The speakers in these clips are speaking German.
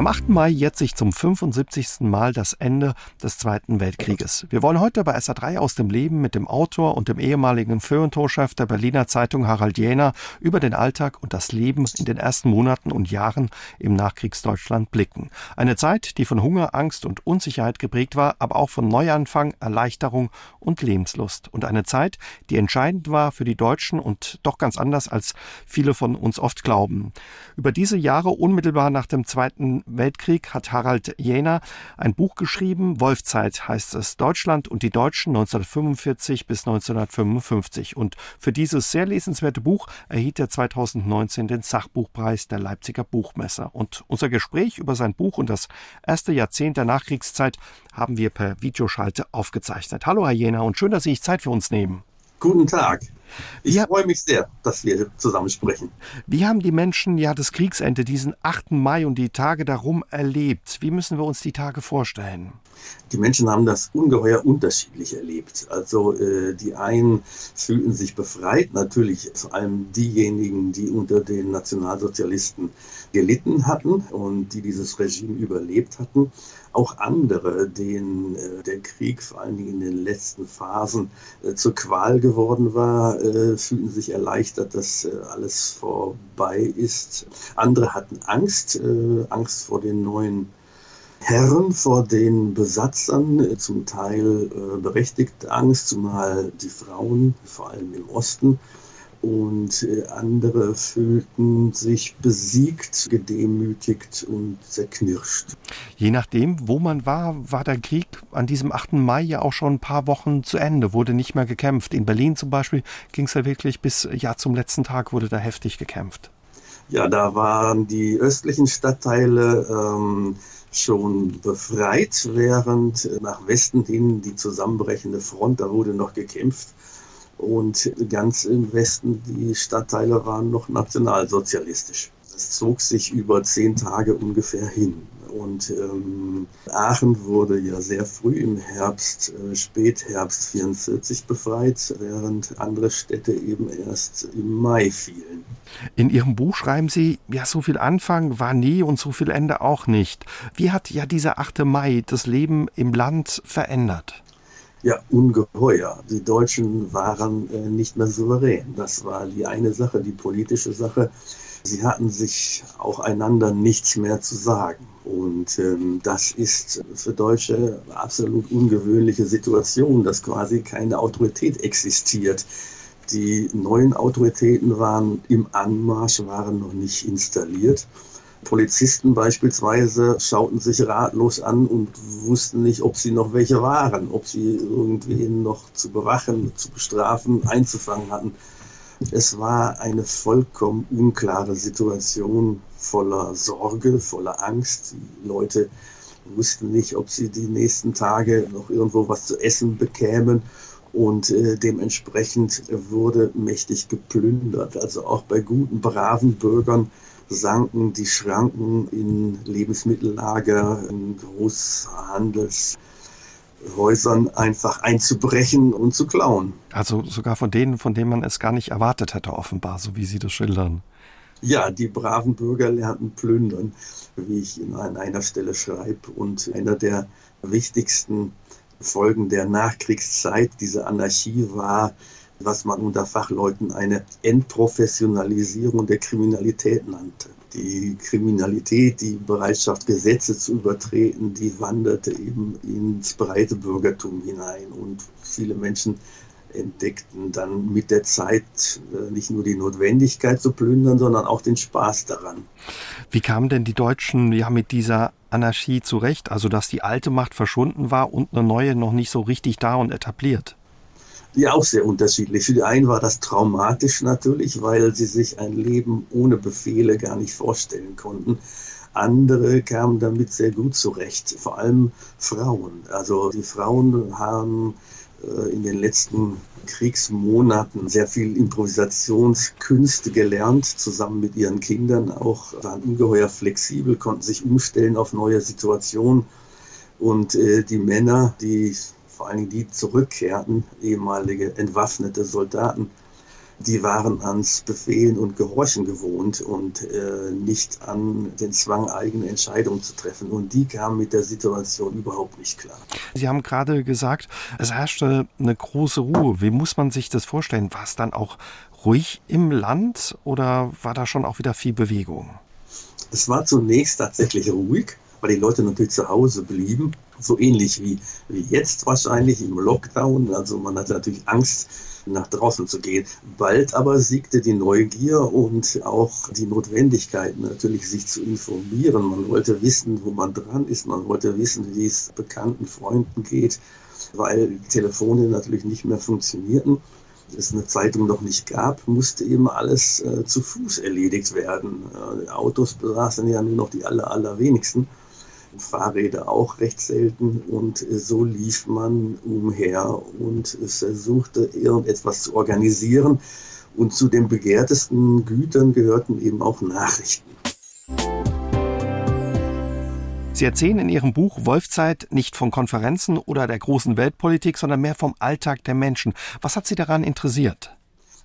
Am 8. Mai jährt sich zum 75. Mal das Ende des Zweiten Weltkrieges. Wir wollen heute bei SA3 aus dem Leben mit dem Autor und dem ehemaligen Feuilletonchef der Berliner Zeitung Harald Jäner über den Alltag und das Leben in den ersten Monaten und Jahren im Nachkriegsdeutschland blicken. Eine Zeit, die von Hunger, Angst und Unsicherheit geprägt war, aber auch von Neuanfang, Erleichterung und Lebenslust. Und eine Zeit, die entscheidend war für die Deutschen und doch ganz anders, als viele von uns oft glauben. Über diese Jahre unmittelbar nach dem Zweiten Weltkrieg hat Harald Jäner ein Buch geschrieben. Wolfzeit heißt es. Deutschland und die Deutschen 1945 bis 1955. Und für dieses sehr lesenswerte Buch erhielt er 2019 den Sachbuchpreis der Leipziger Buchmesse. Und unser Gespräch über sein Buch und das erste Jahrzehnt der Nachkriegszeit haben wir per Videoschalte aufgezeichnet. Hallo Herr Jäner und schön, dass Sie sich Zeit für uns nehmen. Guten Tag. Ich ja, freue mich sehr, dass wir zusammen sprechen. Wie haben die Menschen ja das Kriegsende, diesen 8. Mai und die Tage darum erlebt? Wie müssen wir uns die Tage vorstellen? Die Menschen haben das ungeheuer unterschiedlich erlebt. Also äh, die einen fühlten sich befreit, natürlich vor allem diejenigen, die unter den Nationalsozialisten gelitten hatten und die dieses Regime überlebt hatten. Auch andere, denen äh, der Krieg vor allen Dingen in den letzten Phasen äh, zur Qual geworden war, äh, fühlten sich erleichtert, dass alles vorbei ist. Andere hatten Angst, Angst vor den neuen Herren vor den Besatzern, zum Teil berechtigte Angst, zumal die Frauen, vor allem im Osten, und äh, andere fühlten sich besiegt, gedemütigt und zerknirscht. Je nachdem, wo man war, war der Krieg an diesem 8. Mai ja auch schon ein paar Wochen zu Ende, wurde nicht mehr gekämpft. In Berlin zum Beispiel ging es ja wirklich bis ja zum letzten Tag wurde da heftig gekämpft. Ja, da waren die östlichen Stadtteile ähm, schon befreit, während nach Westen hin die zusammenbrechende Front, da wurde noch gekämpft. Und ganz im Westen, die Stadtteile waren noch nationalsozialistisch. Das zog sich über zehn Tage ungefähr hin. Und ähm, Aachen wurde ja sehr früh im Herbst, äh, Spätherbst 44 befreit, während andere Städte eben erst im Mai fielen. In Ihrem Buch schreiben Sie, ja, so viel Anfang war nie und so viel Ende auch nicht. Wie hat ja dieser 8. Mai das Leben im Land verändert? Ja, ungeheuer. Die Deutschen waren äh, nicht mehr souverän. Das war die eine Sache, die politische Sache. Sie hatten sich auch einander nichts mehr zu sagen. Und ähm, das ist für Deutsche absolut ungewöhnliche Situation, dass quasi keine Autorität existiert. Die neuen Autoritäten waren im Anmarsch, waren noch nicht installiert. Polizisten beispielsweise schauten sich ratlos an und wussten nicht, ob sie noch welche waren, ob sie irgendwen noch zu bewachen, zu bestrafen, einzufangen hatten. Es war eine vollkommen unklare Situation voller Sorge, voller Angst. Die Leute wussten nicht, ob sie die nächsten Tage noch irgendwo was zu essen bekämen. Und äh, dementsprechend wurde mächtig geplündert. Also auch bei guten, braven Bürgern sanken die Schranken in Lebensmittellager, in Großhandels. Häusern einfach einzubrechen und zu klauen. Also sogar von denen, von denen man es gar nicht erwartet hätte, offenbar, so wie Sie das schildern. Ja, die braven Bürger lernten plündern, wie ich an einer Stelle schreibe. Und einer der wichtigsten Folgen der Nachkriegszeit, dieser Anarchie, war, was man unter Fachleuten eine Entprofessionalisierung der Kriminalität nannte die Kriminalität, die Bereitschaft, Gesetze zu übertreten, die wanderte eben ins breite Bürgertum hinein. Und viele Menschen entdeckten dann mit der Zeit äh, nicht nur die Notwendigkeit zu plündern, sondern auch den Spaß daran. Wie kamen denn die Deutschen ja mit dieser Anarchie zurecht? Also, dass die alte Macht verschwunden war und eine neue noch nicht so richtig da und etabliert? Die auch sehr unterschiedlich. Für die einen war das traumatisch natürlich, weil sie sich ein Leben ohne Befehle gar nicht vorstellen konnten. Andere kamen damit sehr gut zurecht, vor allem Frauen. Also die Frauen haben äh, in den letzten Kriegsmonaten sehr viel Improvisationskünste gelernt, zusammen mit ihren Kindern auch, waren ungeheuer flexibel, konnten sich umstellen auf neue Situationen. Und äh, die Männer, die vor allen Dingen die zurückkehrten, ehemalige entwaffnete Soldaten, die waren ans Befehlen und Gehorchen gewohnt und äh, nicht an den Zwang, eigene Entscheidungen zu treffen. Und die kamen mit der Situation überhaupt nicht klar. Sie haben gerade gesagt, es herrschte eine große Ruhe. Wie muss man sich das vorstellen? War es dann auch ruhig im Land oder war da schon auch wieder viel Bewegung? Es war zunächst tatsächlich ruhig, weil die Leute natürlich zu Hause blieben. So ähnlich wie, wie jetzt wahrscheinlich im Lockdown. Also man hatte natürlich Angst, nach draußen zu gehen. Bald aber siegte die Neugier und auch die Notwendigkeit natürlich, sich zu informieren. Man wollte wissen, wo man dran ist. Man wollte wissen, wie es bekannten Freunden geht, weil Telefone natürlich nicht mehr funktionierten es eine Zeitung noch nicht gab, musste eben alles äh, zu Fuß erledigt werden. Äh, Autos besaßen ja nur noch die aller, allerwenigsten. Fahrräder auch recht selten und äh, so lief man umher und versuchte irgendetwas zu organisieren. Und zu den begehrtesten Gütern gehörten eben auch Nachrichten. Sie erzählen in Ihrem Buch Wolfzeit nicht von Konferenzen oder der großen Weltpolitik, sondern mehr vom Alltag der Menschen. Was hat Sie daran interessiert?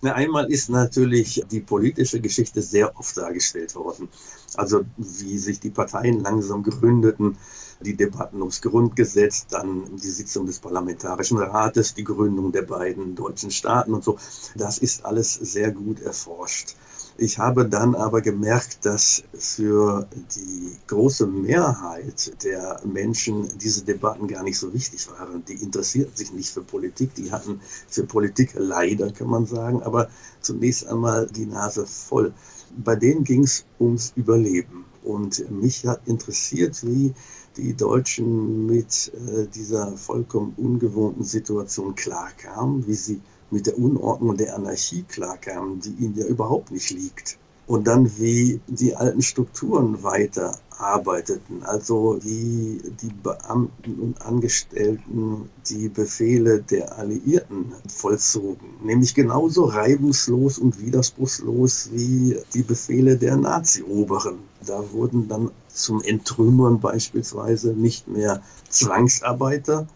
Einmal ist natürlich die politische Geschichte sehr oft dargestellt worden. Also wie sich die Parteien langsam gründeten, die Debatten ums Grundgesetz, dann die Sitzung des Parlamentarischen Rates, die Gründung der beiden deutschen Staaten und so. Das ist alles sehr gut erforscht. Ich habe dann aber gemerkt, dass für die große Mehrheit der Menschen diese Debatten gar nicht so wichtig waren. Die interessierten sich nicht für Politik, die hatten für Politik leider, kann man sagen, aber zunächst einmal die Nase voll. Bei denen ging es ums Überleben. Und mich hat interessiert, wie die Deutschen mit äh, dieser vollkommen ungewohnten Situation klarkamen, wie sie mit der Unordnung und der Anarchie klarkamen, die ihnen ja überhaupt nicht liegt. Und dann, wie die alten Strukturen weiter arbeiteten, also wie die Beamten und Angestellten die Befehle der Alliierten vollzogen, nämlich genauso reibungslos und widerspruchslos wie die Befehle der Nazi-Oberen. Da wurden dann zum Entrümmern beispielsweise nicht mehr Zwangsarbeiter,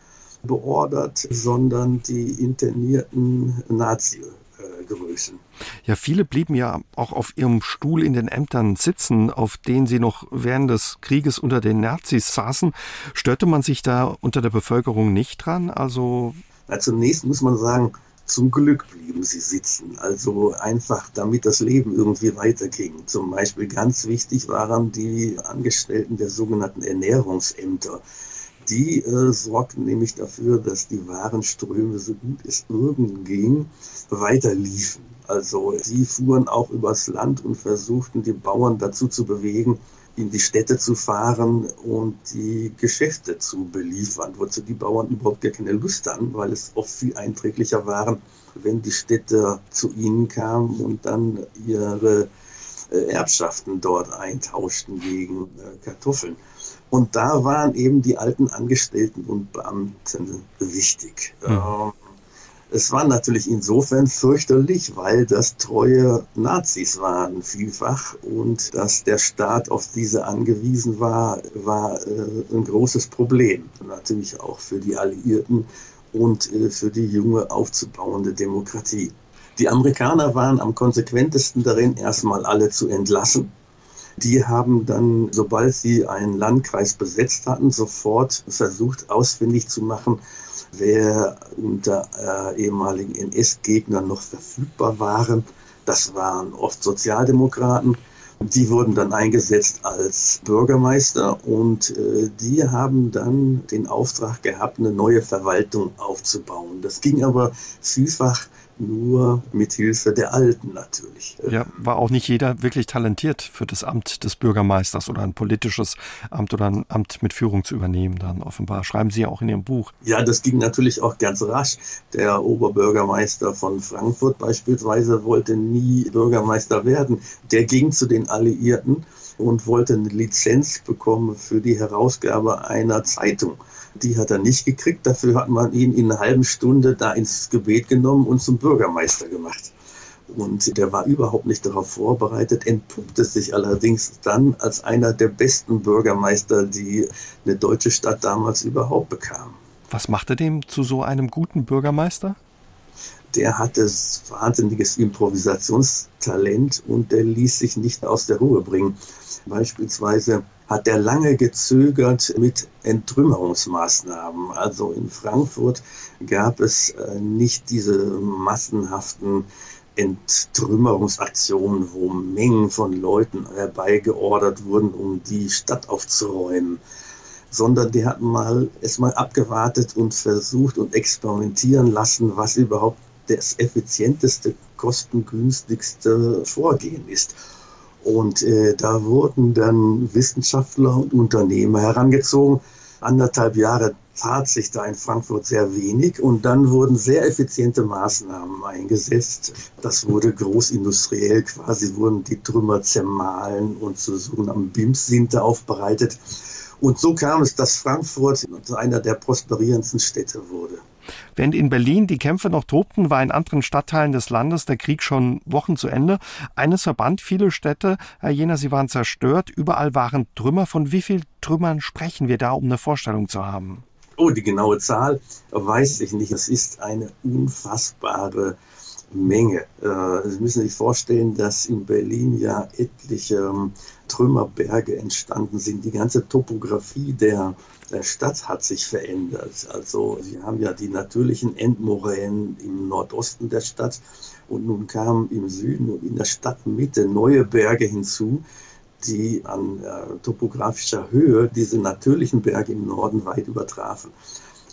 beordert, sondern die internierten Nazi-Größen. Ja, viele blieben ja auch auf ihrem Stuhl in den Ämtern sitzen, auf denen sie noch während des Krieges unter den Nazis saßen. Störte man sich da unter der Bevölkerung nicht dran? Also Na, zunächst muss man sagen, zum Glück blieben sie sitzen. Also einfach, damit das Leben irgendwie weiterging. Zum Beispiel ganz wichtig waren die Angestellten der sogenannten Ernährungsämter die äh, sorgten nämlich dafür, dass die Warenströme, so gut es irgend ging, weiterliefen. Also sie fuhren auch übers Land und versuchten die Bauern dazu zu bewegen, in die Städte zu fahren und die Geschäfte zu beliefern, wozu die Bauern überhaupt gar keine Lust hatten, weil es oft viel einträglicher waren, wenn die Städte zu ihnen kamen und dann ihre äh, Erbschaften dort eintauschten gegen äh, Kartoffeln. Und da waren eben die alten Angestellten und Beamten wichtig. Mhm. Es war natürlich insofern fürchterlich, weil das treue Nazis waren vielfach und dass der Staat auf diese angewiesen war, war äh, ein großes Problem. Natürlich auch für die Alliierten und äh, für die junge aufzubauende Demokratie. Die Amerikaner waren am konsequentesten darin, erstmal alle zu entlassen die haben dann, sobald sie einen Landkreis besetzt hatten, sofort versucht ausfindig zu machen, wer unter äh, ehemaligen NS-Gegnern noch verfügbar waren. Das waren oft Sozialdemokraten. Die wurden dann eingesetzt als Bürgermeister und äh, die haben dann den Auftrag gehabt, eine neue Verwaltung aufzubauen. Das ging aber vielfach nur mit Hilfe der Alten natürlich. Ja, war auch nicht jeder wirklich talentiert für das Amt des Bürgermeisters oder ein politisches Amt oder ein Amt mit Führung zu übernehmen dann offenbar. Schreiben Sie ja auch in Ihrem Buch. Ja, das ging natürlich auch ganz rasch. Der Oberbürgermeister von Frankfurt beispielsweise wollte nie Bürgermeister werden. Der ging zu den Alliierten und wollte eine Lizenz bekommen für die Herausgabe einer Zeitung. Die hat er nicht gekriegt. Dafür hat man ihn in einer halben Stunde da ins Gebet genommen und zum Bürgermeister gemacht. Und der war überhaupt nicht darauf vorbereitet, entpuppte sich allerdings dann als einer der besten Bürgermeister, die eine deutsche Stadt damals überhaupt bekam. Was machte dem zu so einem guten Bürgermeister? Der hatte wahnsinniges Improvisationstalent und der ließ sich nicht aus der Ruhe bringen. Beispielsweise hat er lange gezögert mit Entrümmerungsmaßnahmen. Also in Frankfurt gab es äh, nicht diese massenhaften Entrümmerungsaktionen, wo Mengen von Leuten herbeigeordert wurden, um die Stadt aufzuräumen, sondern die hatten mal erstmal abgewartet und versucht und experimentieren lassen, was überhaupt das effizienteste, kostengünstigste Vorgehen ist. Und äh, da wurden dann Wissenschaftler und Unternehmer herangezogen. Anderthalb Jahre tat sich da in Frankfurt sehr wenig und dann wurden sehr effiziente Maßnahmen eingesetzt. Das wurde großindustriell, quasi wurden die Trümmer zermahlen und zu sogenannten BIMS-Sinte aufbereitet. Und so kam es, dass Frankfurt einer der prosperierendsten Städte wurde. Während in Berlin die Kämpfe noch tobten, war in anderen Stadtteilen des Landes der Krieg schon Wochen zu Ende. Eines verband viele Städte, Herr Jena, sie waren zerstört, überall waren Trümmer. Von wie vielen Trümmern sprechen wir da, um eine Vorstellung zu haben? Oh, die genaue Zahl weiß ich nicht. Es ist eine unfassbare Menge. Äh, Sie müssen sich vorstellen, dass in Berlin ja etliche ähm, Trümmerberge entstanden sind. Die ganze Topografie der, der Stadt hat sich verändert. Also Sie haben ja die natürlichen Endmoränen im Nordosten der Stadt und nun kamen im Süden und in der Stadtmitte neue Berge hinzu, die an äh, topografischer Höhe diese natürlichen Berge im Norden weit übertrafen.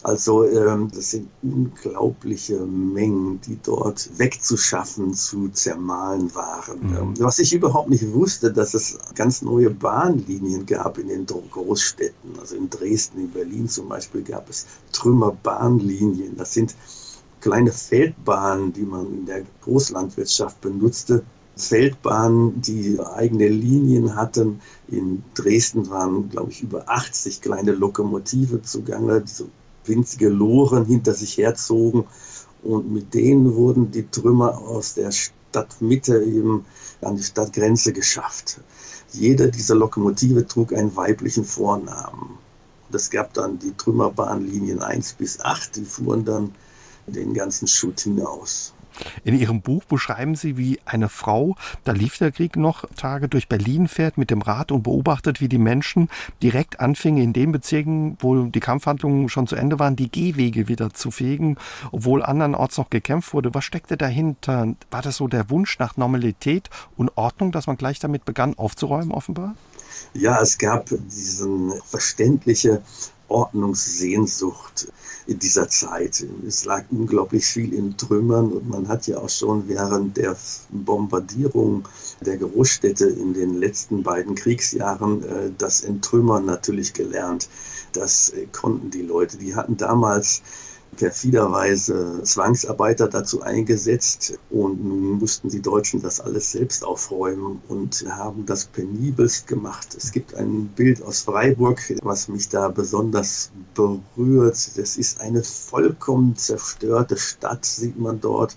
Also ähm, das sind unglaubliche Mengen, die dort wegzuschaffen, zu zermahlen waren. Mhm. Ähm, was ich überhaupt nicht wusste, dass es ganz neue Bahnlinien gab in den Großstädten. Also in Dresden, in Berlin zum Beispiel gab es Trümmerbahnlinien. Das sind kleine Feldbahnen, die man in der Großlandwirtschaft benutzte, Feldbahnen, die eigene Linien hatten. In Dresden waren, glaube ich, über 80 kleine Lokomotive zugange, die so winzige Loren hinter sich herzogen. Und mit denen wurden die Trümmer aus der Stadtmitte eben an die Stadtgrenze geschafft. Jede dieser Lokomotive trug einen weiblichen Vornamen. es gab dann die Trümmerbahnlinien 1 bis 8, die fuhren dann den ganzen Schutt hinaus. In Ihrem Buch beschreiben Sie, wie eine Frau, da lief der Krieg noch Tage, durch Berlin fährt mit dem Rad und beobachtet, wie die Menschen direkt anfingen, in den Bezirken, wo die Kampfhandlungen schon zu Ende waren, die Gehwege wieder zu fegen, obwohl andernorts noch gekämpft wurde. Was steckte dahinter? War das so der Wunsch nach Normalität und Ordnung, dass man gleich damit begann aufzuräumen, offenbar? Ja, es gab diesen verständliche Ordnungssehnsucht in dieser Zeit. Es lag unglaublich viel in Trümmern und man hat ja auch schon während der Bombardierung der Großstädte in den letzten beiden Kriegsjahren äh, das Entrümmern natürlich gelernt. Das äh, konnten die Leute. Die hatten damals perfiderweise Zwangsarbeiter dazu eingesetzt und nun mussten die Deutschen das alles selbst aufräumen und haben das penibelst gemacht. Es gibt ein Bild aus Freiburg, was mich da besonders berührt. Das ist eine vollkommen zerstörte Stadt, sieht man dort.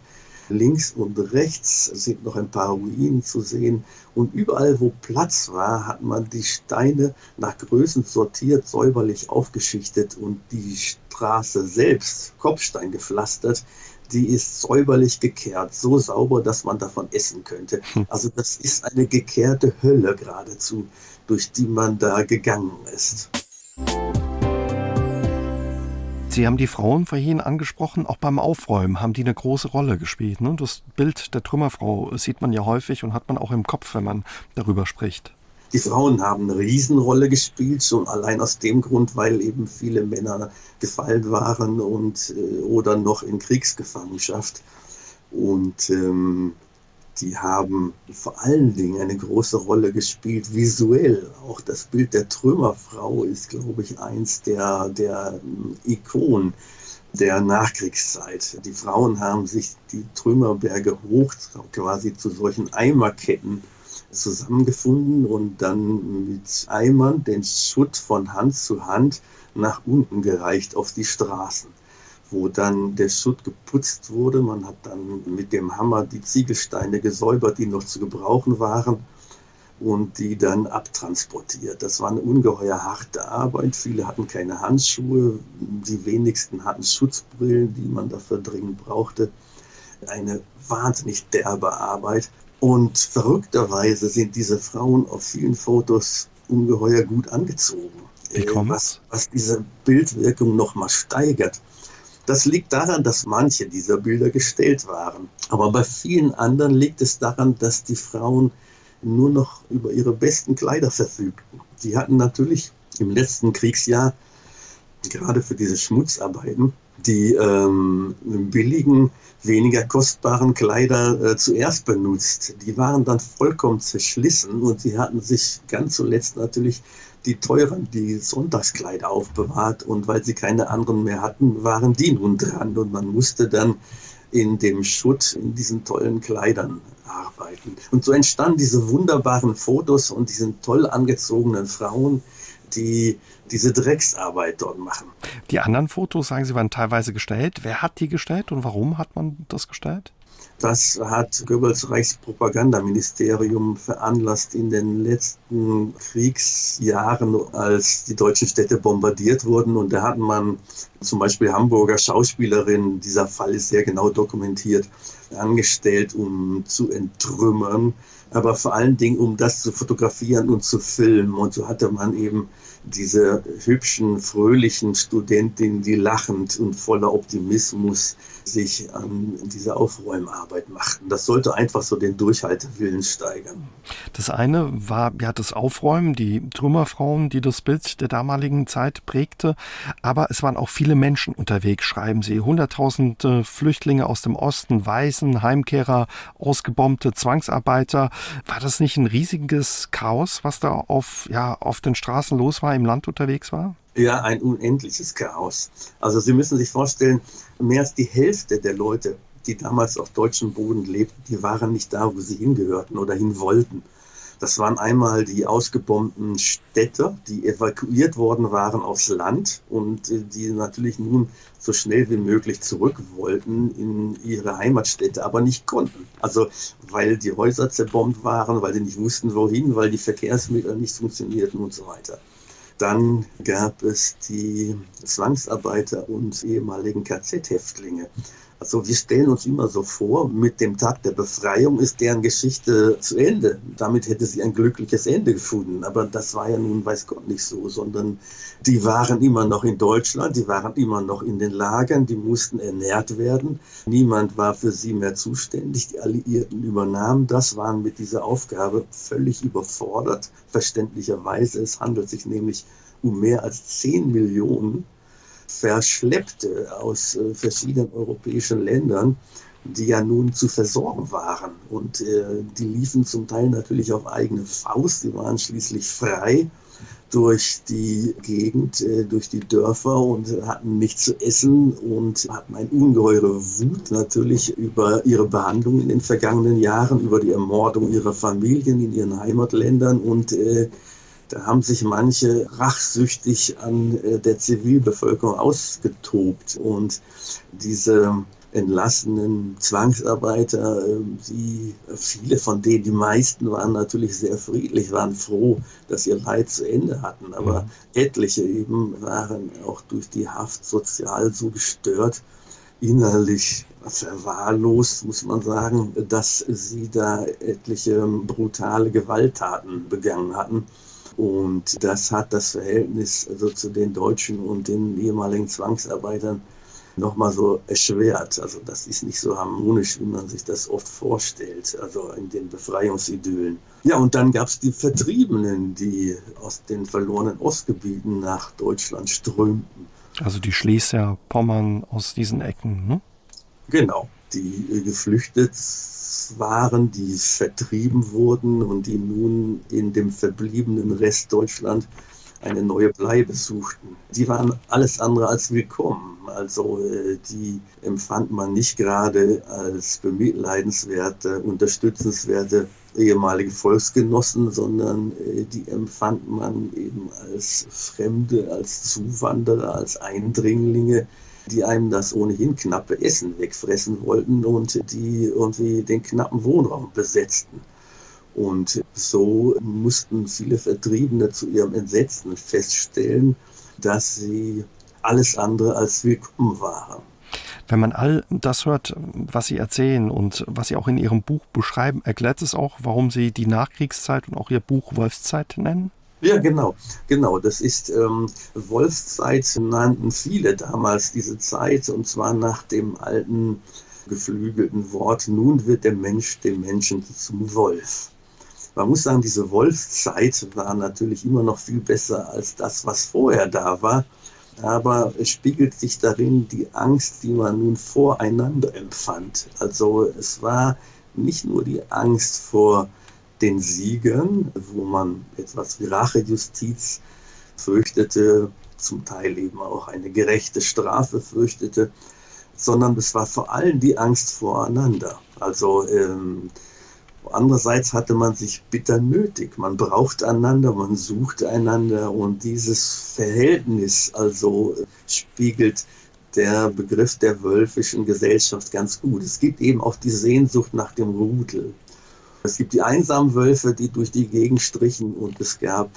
Links und rechts sind noch ein paar Ruinen zu sehen. Und überall, wo Platz war, hat man die Steine nach Größen sortiert, säuberlich aufgeschichtet und die Straße selbst, Kopfstein gepflastert, die ist säuberlich gekehrt, so sauber, dass man davon essen könnte. Hm. Also das ist eine gekehrte Hölle geradezu, durch die man da gegangen ist. Sie haben die Frauen vorhin angesprochen, auch beim Aufräumen haben die eine große Rolle gespielt. Ne? Das Bild der Trümmerfrau sieht man ja häufig und hat man auch im Kopf, wenn man darüber spricht. Die Frauen haben eine Riesenrolle gespielt, schon allein aus dem Grund, weil eben viele Männer gefallen waren und äh, oder noch in Kriegsgefangenschaft. Und ähm, die haben vor allen Dingen eine große Rolle gespielt, visuell. Auch das Bild der Trümmerfrau ist, glaube ich, eins der, der Ikonen der Nachkriegszeit. Die Frauen haben sich die Trümmerberge hoch quasi zu solchen Eimerketten zusammengefunden und dann mit Eimern den Schutt von Hand zu Hand nach unten gereicht auf die Straßen wo dann der Schutt geputzt wurde. Man hat dann mit dem Hammer die Ziegelsteine gesäubert, die noch zu gebrauchen waren und die dann abtransportiert. Das war eine ungeheuer harte Arbeit. Viele hatten keine Handschuhe, die wenigsten hatten Schutzbrillen, die man dafür dringend brauchte. eine wahnsinnig derbe Arbeit. Und verrückterweise sind diese Frauen auf vielen Fotos ungeheuer gut angezogen. Wie kommt's? Was, was diese Bildwirkung nochmal steigert. Das liegt daran, dass manche dieser Bilder gestellt waren. Aber bei vielen anderen liegt es daran, dass die Frauen nur noch über ihre besten Kleider verfügten. Sie hatten natürlich im letzten Kriegsjahr gerade für diese Schmutzarbeiten die ähm, billigen, weniger kostbaren Kleider äh, zuerst benutzt. Die waren dann vollkommen zerschlissen und sie hatten sich ganz zuletzt natürlich die teuren, die Sonntagskleider aufbewahrt und weil sie keine anderen mehr hatten, waren die nun dran und man musste dann in dem Schutt, in diesen tollen Kleidern arbeiten. Und so entstanden diese wunderbaren Fotos und diesen toll angezogenen Frauen, die diese Drecksarbeit dort machen. Die anderen Fotos, sagen Sie, waren teilweise gestellt. Wer hat die gestellt und warum hat man das gestellt? Das hat Goebbels Reichspropagandaministerium veranlasst in den letzten Kriegsjahren, als die deutschen Städte bombardiert wurden. Und da hat man zum Beispiel Hamburger Schauspielerinnen, dieser Fall ist sehr genau dokumentiert, angestellt, um zu entrümmern, aber vor allen Dingen, um das zu fotografieren und zu filmen. Und so hatte man eben diese hübschen, fröhlichen Studentinnen, die lachend und voller Optimismus sich an diese Aufräumarbeit machten. Das sollte einfach so den Durchhaltewillen steigern. Das eine war ja das Aufräumen, die Trümmerfrauen, die das Bild der damaligen Zeit prägte. Aber es waren auch viele Menschen unterwegs, schreiben sie. Hunderttausende Flüchtlinge aus dem Osten, Waisen, Heimkehrer, ausgebombte Zwangsarbeiter. War das nicht ein riesiges Chaos, was da auf, ja, auf den Straßen los war, im Land unterwegs war? Ja, ein unendliches Chaos. Also Sie müssen sich vorstellen, mehr als die Hälfte der Leute, die damals auf deutschem Boden lebten, die waren nicht da, wo sie hingehörten oder hin wollten. Das waren einmal die ausgebombten Städte, die evakuiert worden waren aufs Land und äh, die natürlich nun so schnell wie möglich zurück wollten in ihre Heimatstädte, aber nicht konnten. Also weil die Häuser zerbombt waren, weil sie nicht wussten, wohin, weil die Verkehrsmittel nicht funktionierten und so weiter. Dann gab es die Zwangsarbeiter und ehemaligen KZ-Häftlinge. Also wir stellen uns immer so vor, mit dem Tag der Befreiung ist deren Geschichte zu Ende. Damit hätte sie ein glückliches Ende gefunden. Aber das war ja nun, weiß Gott, nicht so, sondern die waren immer noch in Deutschland, die waren immer noch in den Lagern, die mussten ernährt werden. Niemand war für sie mehr zuständig. Die Alliierten übernahmen das, waren mit dieser Aufgabe völlig überfordert. Verständlicherweise, es handelt sich nämlich um mehr als 10 Millionen Verschleppte aus äh, verschiedenen europäischen Ländern, die ja nun zu versorgen waren. Und äh, die liefen zum Teil natürlich auf eigene Faust. Die waren schließlich frei durch die Gegend, äh, durch die Dörfer und hatten nichts zu essen und hatten eine ungeheure Wut natürlich über ihre Behandlung in den vergangenen Jahren, über die Ermordung ihrer Familien in ihren Heimatländern und äh, da haben sich manche rachsüchtig an äh, der Zivilbevölkerung ausgetobt und diese entlassenen Zwangsarbeiter, die, viele von denen, die meisten waren natürlich sehr friedlich, waren froh, dass ihr Leid zu Ende hatten. Aber mhm. etliche eben waren auch durch die Haft sozial so gestört, innerlich verwahrlost, muss man sagen, dass sie da etliche brutale Gewalttaten begangen hatten. Und das hat das Verhältnis also zu den Deutschen und den ehemaligen Zwangsarbeitern nochmal so erschwert. Also das ist nicht so harmonisch, wie man sich das oft vorstellt, also in den Befreiungsidyllen. Ja, und dann gab es die Vertriebenen, die aus den verlorenen Ostgebieten nach Deutschland strömten. Also die Schlesien, Pommern aus diesen Ecken, ne? Genau, die geflüchtet waren, die vertrieben wurden und die nun in dem verbliebenen Rest Deutschland eine neue Bleibe suchten. Die waren alles andere als willkommen. Also äh, die empfand man nicht gerade als bemitleidenswerte, unterstützenswerte ehemalige Volksgenossen, sondern äh, die empfand man eben als Fremde, als Zuwanderer, als Eindringlinge, die einem das ohnehin knappe Essen wegfressen wollten und die irgendwie den knappen Wohnraum besetzten. Und so mussten viele Vertriebene zu ihrem Entsetzen feststellen, dass sie alles andere als willkommen waren. Wenn man all das hört, was Sie erzählen und was Sie auch in Ihrem Buch beschreiben, erklärt es auch, warum Sie die Nachkriegszeit und auch Ihr Buch Wolfszeit nennen? Ja, genau, genau. Das ist ähm, Wolfszeit nannten viele damals diese Zeit und zwar nach dem alten geflügelten Wort, nun wird der Mensch dem Menschen zum Wolf. Man muss sagen, diese Wolfszeit war natürlich immer noch viel besser als das, was vorher da war aber es spiegelt sich darin die Angst, die man nun voreinander empfand. Also es war nicht nur die Angst vor den Siegern, wo man etwas wie Rachejustiz fürchtete, zum Teil eben auch eine gerechte Strafe fürchtete, sondern es war vor allem die Angst voreinander. Also ähm, Andererseits hatte man sich bitter nötig. Man brauchte einander, man suchte einander und dieses Verhältnis also spiegelt der Begriff der wölfischen Gesellschaft ganz gut. Es gibt eben auch die Sehnsucht nach dem Rudel. Es gibt die einsamen Wölfe, die durch die Gegend strichen und es gab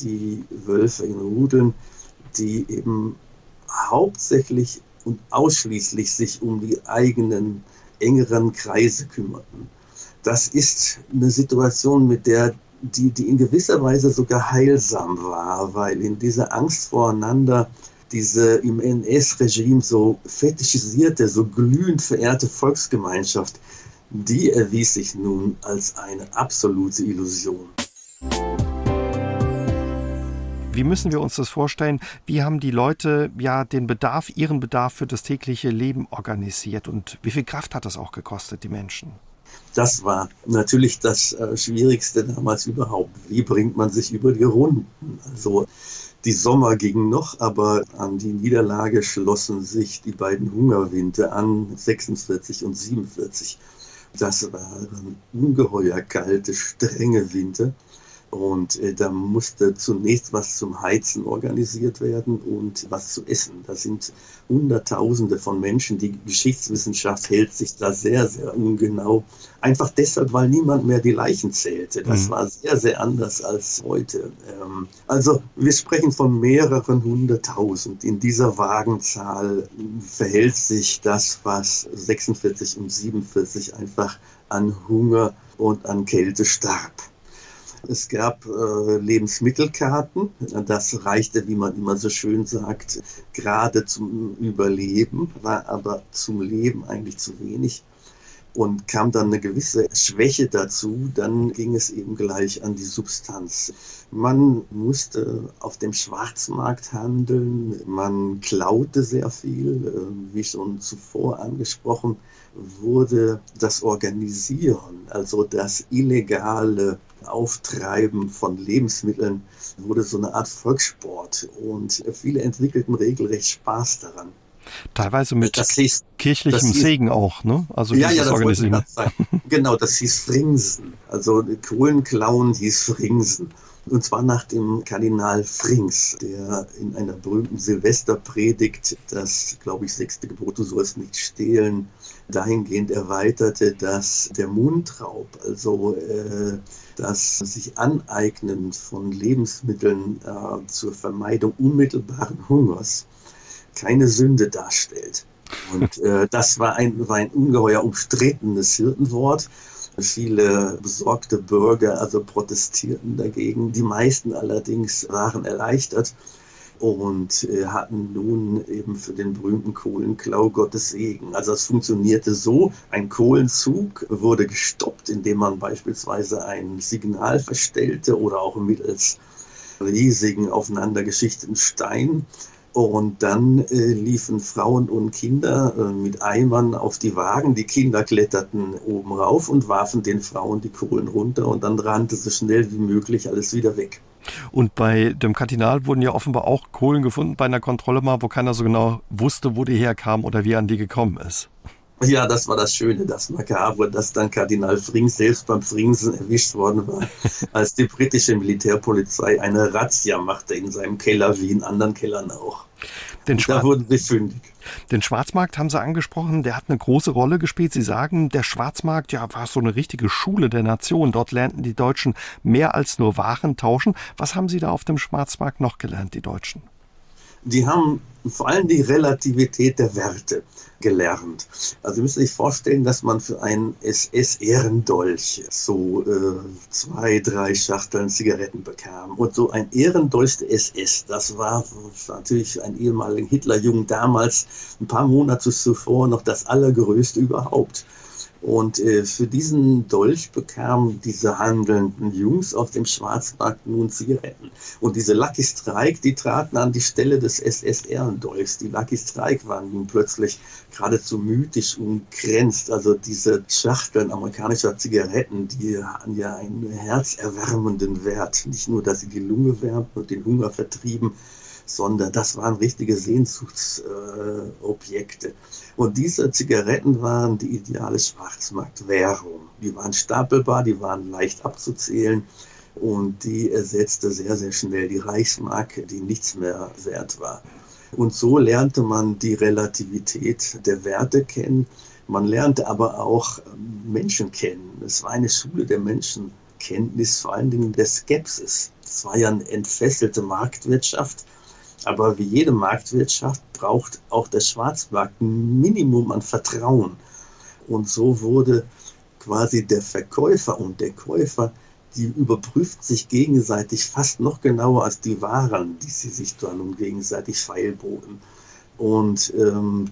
die Wölfe in Rudeln, die eben hauptsächlich und ausschließlich sich um die eigenen engeren Kreise kümmerten. Das ist eine Situation, mit der die, die in gewisser Weise sogar heilsam war, weil in dieser Angst voreinander diese im NS-Regime so fetischisierte, so glühend verehrte Volksgemeinschaft, die erwies sich nun als eine absolute Illusion. Wie müssen wir uns das vorstellen? Wie haben die Leute ja den Bedarf, ihren Bedarf für das tägliche Leben organisiert und wie viel Kraft hat das auch gekostet, die Menschen? das war natürlich das äh, Schwierigste damals überhaupt. Wie bringt man sich über die Runden? Also die Sommer gingen noch, aber an die Niederlage schlossen sich die beiden Hungerwinter an, 46 und 47. Das waren ungeheuer kalte, strenge Winter. Und äh, da musste zunächst was zum Heizen organisiert werden und was zu essen. Da sind Hunderttausende von Menschen. Die Geschichtswissenschaft hält sich da sehr, sehr ungenau. Einfach deshalb, weil niemand mehr die Leichen zählte. Das mhm. war sehr, sehr anders als heute. Ähm, also wir sprechen von mehreren hunderttausend. In dieser Wagenzahl verhält sich das, was 46 und 47 einfach an Hunger und an Kälte starb. Es gab äh, Lebensmittelkarten. Das reichte, wie man immer so schön sagt, gerade zum Überleben, war aber zum Leben eigentlich zu wenig. Und kam dann eine gewisse Schwäche dazu, dann ging es eben gleich an die Substanz. Man musste auf dem Schwarzmarkt handeln, man klaute sehr viel, äh, wie schon zuvor angesprochen wurde das Organisieren, also das illegale Auftreiben von Lebensmitteln wurde so eine Art Volkssport und viele entwickelten regelrecht Spaß daran. Teilweise mit hieß, kirchlichem hieß, Segen auch, ne? Also ja, ja, das Organisieren. Genau, das hieß Fringsen. Also Kohlenklauen hieß Fringsen. Und zwar nach dem Kardinal Frings, der in einer berühmten Silvesterpredigt das, glaube ich, sechste Gebot, du sollst nicht stehlen, dahingehend erweiterte, dass der Mundraub, also äh, das sich aneignen von Lebensmitteln äh, zur Vermeidung unmittelbaren Hungers, keine Sünde darstellt. Und äh, das war ein, war ein ungeheuer umstrittenes Hirtenwort. Viele besorgte Bürger also protestierten dagegen. Die meisten allerdings waren erleichtert und äh, hatten nun eben für den berühmten Kohlenklau Gottes Segen. Also es funktionierte so, ein Kohlenzug wurde gestoppt, indem man beispielsweise ein Signal verstellte oder auch mittels riesigen aufeinandergeschichteten Stein und dann äh, liefen Frauen und Kinder äh, mit Eimern auf die Wagen. Die Kinder kletterten oben rauf und warfen den Frauen die Kohlen runter und dann rannte so schnell wie möglich alles wieder weg. Und bei dem Kardinal wurden ja offenbar auch Kohlen gefunden bei einer Kontrolle mal, wo keiner so genau wusste, wo die herkamen oder wie er an die gekommen ist. Ja, das war das Schöne, das Makabre, dass dann Kardinal Frings selbst beim Fringsen erwischt worden war, als die britische Militärpolizei eine Razzia machte in seinem Keller, wie in anderen Kellern auch. Den da wurden sie fündig. Den Schwarzmarkt haben Sie angesprochen, der hat eine große Rolle gespielt. Sie sagen, der Schwarzmarkt ja, war so eine richtige Schule der Nation. Dort lernten die Deutschen mehr als nur Waren tauschen. Was haben Sie da auf dem Schwarzmarkt noch gelernt, die Deutschen? Die haben vor allem die Relativität der Werte gelernt. Also Sie müssen sich vorstellen, dass man für einen SS-Ehrendolch so äh, zwei, drei Schachteln Zigaretten bekam. Und so ein Ehrendolch der SS, das war natürlich ein ehemaliger Hitlerjungen damals, ein paar Monate zuvor, noch das Allergrößte überhaupt. Und äh, für diesen Dolch bekamen diese handelnden Jungs auf dem Schwarzmarkt nun Zigaretten. Und diese Lucky Strike, die traten an die Stelle des SSR-Dolchs. Die Lucky Strike waren nun plötzlich geradezu mythisch umgrenzt. Also diese Schachteln amerikanischer Zigaretten, die hatten ja einen herzerwärmenden Wert. Nicht nur, dass sie die Lunge wärmten und den Hunger vertrieben, sondern das waren richtige Sehnsuchtsobjekte. Äh, und diese Zigaretten waren die ideale Schwarzmarktwährung. Die waren stapelbar, die waren leicht abzuzählen und die ersetzte sehr, sehr schnell die Reichsmark, die nichts mehr wert war. Und so lernte man die Relativität der Werte kennen. Man lernte aber auch Menschen kennen. Es war eine Schule der Menschenkenntnis, vor allen Dingen der Skepsis. Es war ja eine entfesselte Marktwirtschaft aber wie jede Marktwirtschaft braucht auch der Schwarzmarkt ein Minimum an Vertrauen. Und so wurde quasi der Verkäufer und der Käufer, die überprüft sich gegenseitig fast noch genauer als die Waren, die sie sich dann gegenseitig feilboten. Und ähm,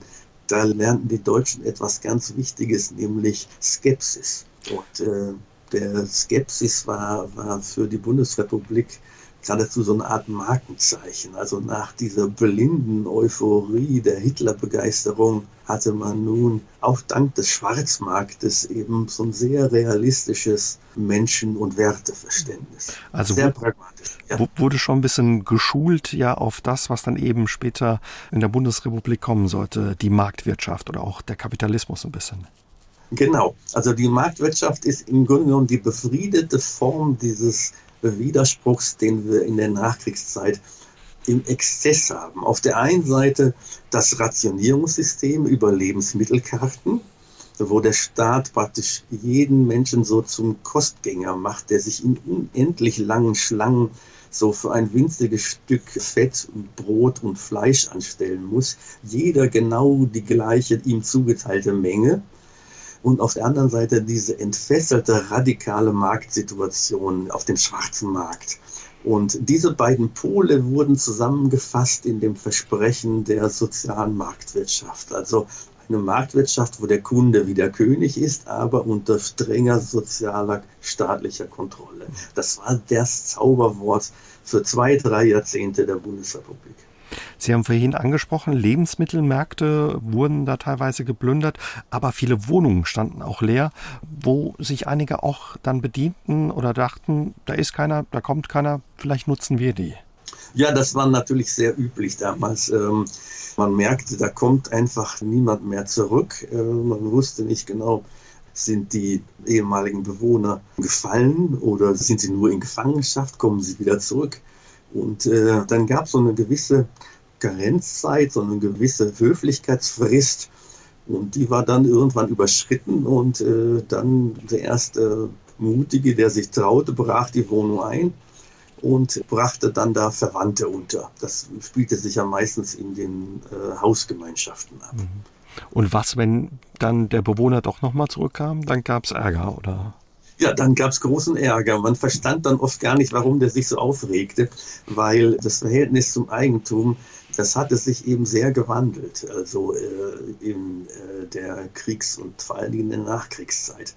da lernten die Deutschen etwas ganz Wichtiges, nämlich Skepsis. Und äh, der Skepsis war, war für die Bundesrepublik geradezu so eine Art Markenzeichen. Also nach dieser blinden Euphorie der Hitlerbegeisterung hatte man nun auch dank des Schwarzmarktes eben so ein sehr realistisches Menschen- und Werteverständnis. Also sehr pragmatisch. Ja. Wurde schon ein bisschen geschult ja auf das, was dann eben später in der Bundesrepublik kommen sollte, die Marktwirtschaft oder auch der Kapitalismus ein bisschen. Genau. Also die Marktwirtschaft ist im Grunde genommen die befriedete Form dieses Widerspruchs, den wir in der Nachkriegszeit im Exzess haben. Auf der einen Seite das Rationierungssystem über Lebensmittelkarten, wo der Staat praktisch jeden Menschen so zum Kostgänger macht, der sich in unendlich langen Schlangen so für ein winziges Stück Fett, Brot und Fleisch anstellen muss. Jeder genau die gleiche ihm zugeteilte Menge und auf der anderen Seite diese entfesselte, radikale Marktsituation auf dem schwarzen Markt. Und diese beiden Pole wurden zusammengefasst in dem Versprechen der sozialen Marktwirtschaft. Also eine Marktwirtschaft, wo der Kunde wieder König ist, aber unter strenger sozialer staatlicher Kontrolle. Das war das Zauberwort für zwei, drei Jahrzehnte der Bundesrepublik. Sie haben vorhin angesprochen, Lebensmittelmärkte wurden da teilweise geplündert, aber viele Wohnungen standen auch leer, wo sich einige auch dann bedienten oder dachten, da ist keiner, da kommt keiner, vielleicht nutzen wir die. Ja, das war natürlich sehr üblich damals. Ähm, man merkte, da kommt einfach niemand mehr zurück. Äh, man wusste nicht genau, sind die ehemaligen Bewohner gefallen oder sind sie nur in Gefangenschaft, kommen sie wieder zurück. Und äh, dann gab es so eine gewisse Karenzzeit, so eine gewisse Höflichkeitsfrist. Und die war dann irgendwann überschritten und äh, dann der erste Mutige, der sich traute, brach die Wohnung ein und brachte dann da Verwandte unter. Das spielte sich ja meistens in den äh, Hausgemeinschaften ab. Mhm. Und was, wenn dann der Bewohner doch nochmal zurückkam? Dann gab es Ärger, oder? Ja, dann gab es großen Ärger. Man verstand dann oft gar nicht, warum der sich so aufregte, weil das Verhältnis zum Eigentum, das hatte sich eben sehr gewandelt, also äh, in äh, der Kriegs- und vor allen Dingen in der Nachkriegszeit.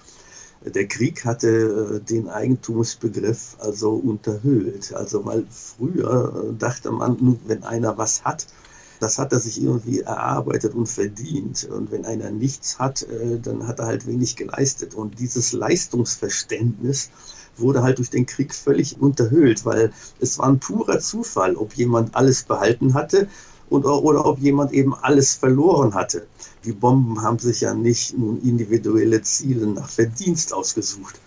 Der Krieg hatte äh, den Eigentumsbegriff also unterhöhlt. Also mal früher äh, dachte man, wenn einer was hat, das hat er sich irgendwie erarbeitet und verdient. Und wenn einer nichts hat, äh, dann hat er halt wenig geleistet. Und dieses Leistungsverständnis wurde halt durch den Krieg völlig unterhöhlt, weil es war ein purer Zufall, ob jemand alles behalten hatte und, oder ob jemand eben alles verloren hatte. Die Bomben haben sich ja nicht nun individuelle Ziele nach Verdienst ausgesucht.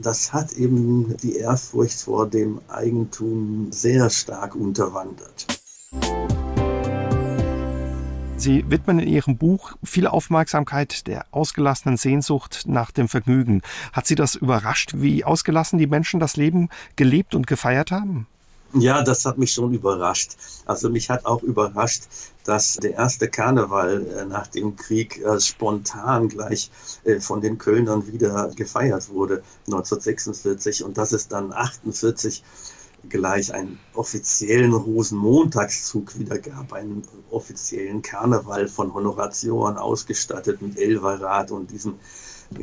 Das hat eben die Ehrfurcht vor dem Eigentum sehr stark unterwandert. Sie widmen in Ihrem Buch viel Aufmerksamkeit der ausgelassenen Sehnsucht nach dem Vergnügen. Hat Sie das überrascht, wie ausgelassen die Menschen das Leben gelebt und gefeiert haben? Ja, das hat mich schon überrascht. Also mich hat auch überrascht, dass der erste Karneval äh, nach dem Krieg äh, spontan gleich äh, von den Kölnern wieder gefeiert wurde, 1946, und dass es dann 48 gleich einen offiziellen Rosenmontagszug wieder gab, einen offiziellen Karneval von Honoratioren ausgestattet mit Elverrad und diesem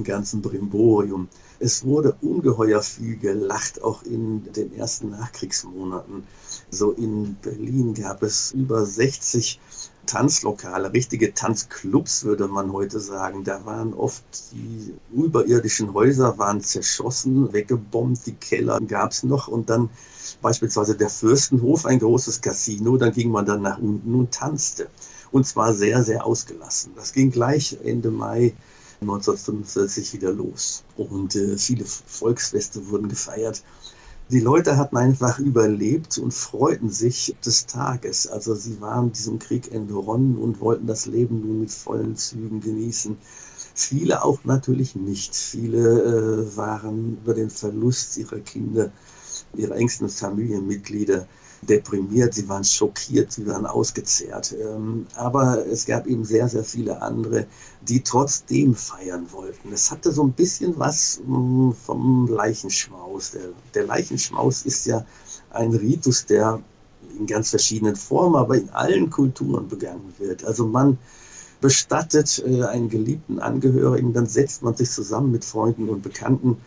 ganzen Brimborium. Es wurde ungeheuer viel gelacht, auch in den ersten Nachkriegsmonaten. So in Berlin gab es über 60 Tanzlokale, richtige Tanzclubs würde man heute sagen. Da waren oft die überirdischen Häuser waren zerschossen, weggebombt, die Keller gab es noch und dann beispielsweise der Fürstenhof, ein großes Casino, dann ging man dann nach unten und tanzte. Und zwar sehr, sehr ausgelassen. Das ging gleich Ende Mai 1945 wieder los. Und äh, viele Volksfeste wurden gefeiert. Die Leute hatten einfach überlebt und freuten sich des Tages. Also sie waren diesem Krieg entronnen und wollten das Leben nun mit vollen Zügen genießen. Viele auch natürlich nicht. Viele äh, waren über den Verlust ihrer Kinder, ihrer engsten Familienmitglieder deprimiert, sie waren schockiert, sie waren ausgezehrt. Ähm, aber es gab eben sehr, sehr viele andere, die trotzdem feiern wollten. Es hatte so ein bisschen was mm, vom Leichenschmaus. Der, der Leichenschmaus ist ja ein Ritus, der in ganz verschiedenen Formen, aber in allen Kulturen begangen wird. Also man bestattet äh, einen geliebten Angehörigen, dann setzt man sich zusammen mit Freunden und Bekannten,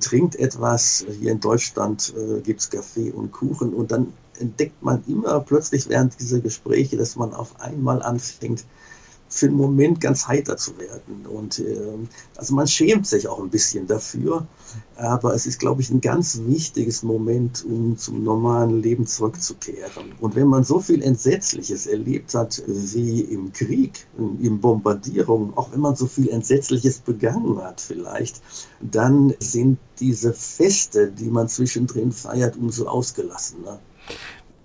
trinkt etwas. Hier in Deutschland äh, gibt es Kaffee und Kuchen und dann entdeckt man immer plötzlich während dieser Gespräche, dass man auf einmal anfängt, für einen Moment ganz heiter zu werden. Und äh, also man schämt sich auch ein bisschen dafür, aber es ist, glaube ich, ein ganz wichtiges Moment, um zum normalen Leben zurückzukehren. Und wenn man so viel Entsetzliches erlebt hat wie im Krieg, in Bombardierungen, auch wenn man so viel Entsetzliches begangen hat vielleicht, dann sind diese Feste, die man zwischendrin feiert, umso ausgelassener.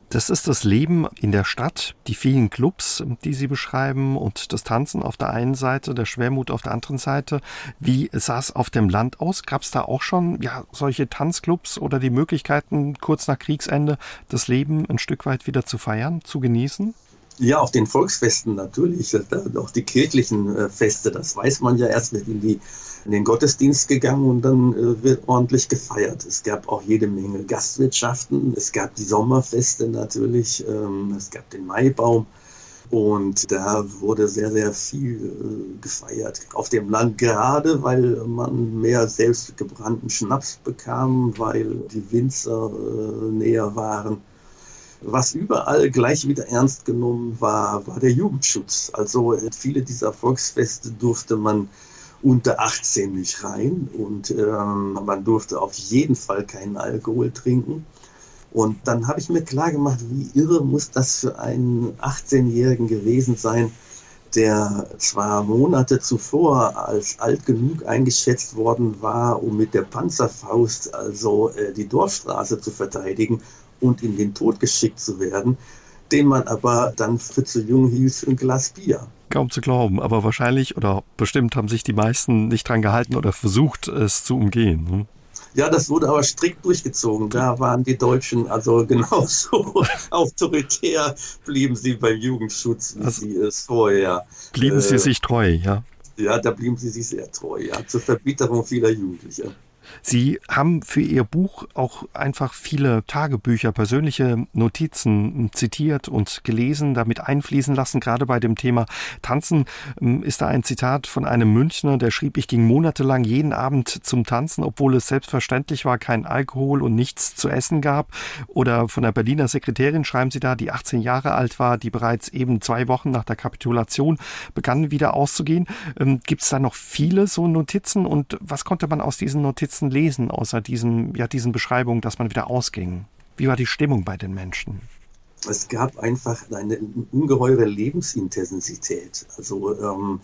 Das ist das Leben in der Stadt, die vielen Clubs, die Sie beschreiben und das Tanzen auf der einen Seite, der Schwermut auf der anderen Seite. Wie sah es auf dem Land aus? Gab es da auch schon ja, solche Tanzclubs oder die Möglichkeiten, kurz nach Kriegsende das Leben ein Stück weit wieder zu feiern, zu genießen? Ja, auf den Volksfesten natürlich, auch die kirchlichen äh, Feste, das weiß man ja erst, wenn die, in den Gottesdienst gegangen und dann äh, wird ordentlich gefeiert. Es gab auch jede Menge Gastwirtschaften, es gab die Sommerfeste natürlich, ähm, es gab den Maibaum und da wurde sehr, sehr viel äh, gefeiert. Auf dem Land gerade, weil man mehr selbstgebrannten Schnaps bekam, weil die Winzer näher waren was überall gleich wieder ernst genommen war, war der Jugendschutz. Also äh, viele dieser Volksfeste durfte man unter 18 nicht rein und ähm, man durfte auf jeden Fall keinen Alkohol trinken. Und dann habe ich mir klar gemacht, wie irre muss das für einen 18-Jährigen gewesen sein, der zwar Monate zuvor als alt genug eingeschätzt worden war, um mit der Panzerfaust also äh, die Dorfstraße zu verteidigen und in den Tod geschickt zu werden, den man aber dann für zu jung hielt für ein Glas Bier. Kaum zu glauben, aber wahrscheinlich oder bestimmt haben sich die meisten nicht dran gehalten oder versucht, es zu umgehen. Hm? Ja, das wurde aber strikt durchgezogen. Da waren die Deutschen also genauso autoritär, blieben sie beim Jugendschutz, wie also sie es vorher. Blieben äh, sie sich treu, ja? Ja, da blieben sie sich sehr treu, ja, zur Verbitterung vieler Jugendlicher. Sie haben für Ihr Buch auch einfach viele Tagebücher, persönliche Notizen zitiert und gelesen, damit einfließen lassen. Gerade bei dem Thema Tanzen ähm, ist da ein Zitat von einem Münchner, der schrieb, ich ging monatelang jeden Abend zum Tanzen, obwohl es selbstverständlich war, kein Alkohol und nichts zu essen gab. Oder von der Berliner Sekretärin schreiben Sie da, die 18 Jahre alt war, die bereits eben zwei Wochen nach der Kapitulation begann wieder auszugehen. Ähm, Gibt es da noch viele so Notizen und was konnte man aus diesen Notizen letzten lesen, außer diesen, ja, diesen Beschreibungen, dass man wieder ausging? Wie war die Stimmung bei den Menschen? Es gab einfach eine ungeheure Lebensintensität. Also ähm,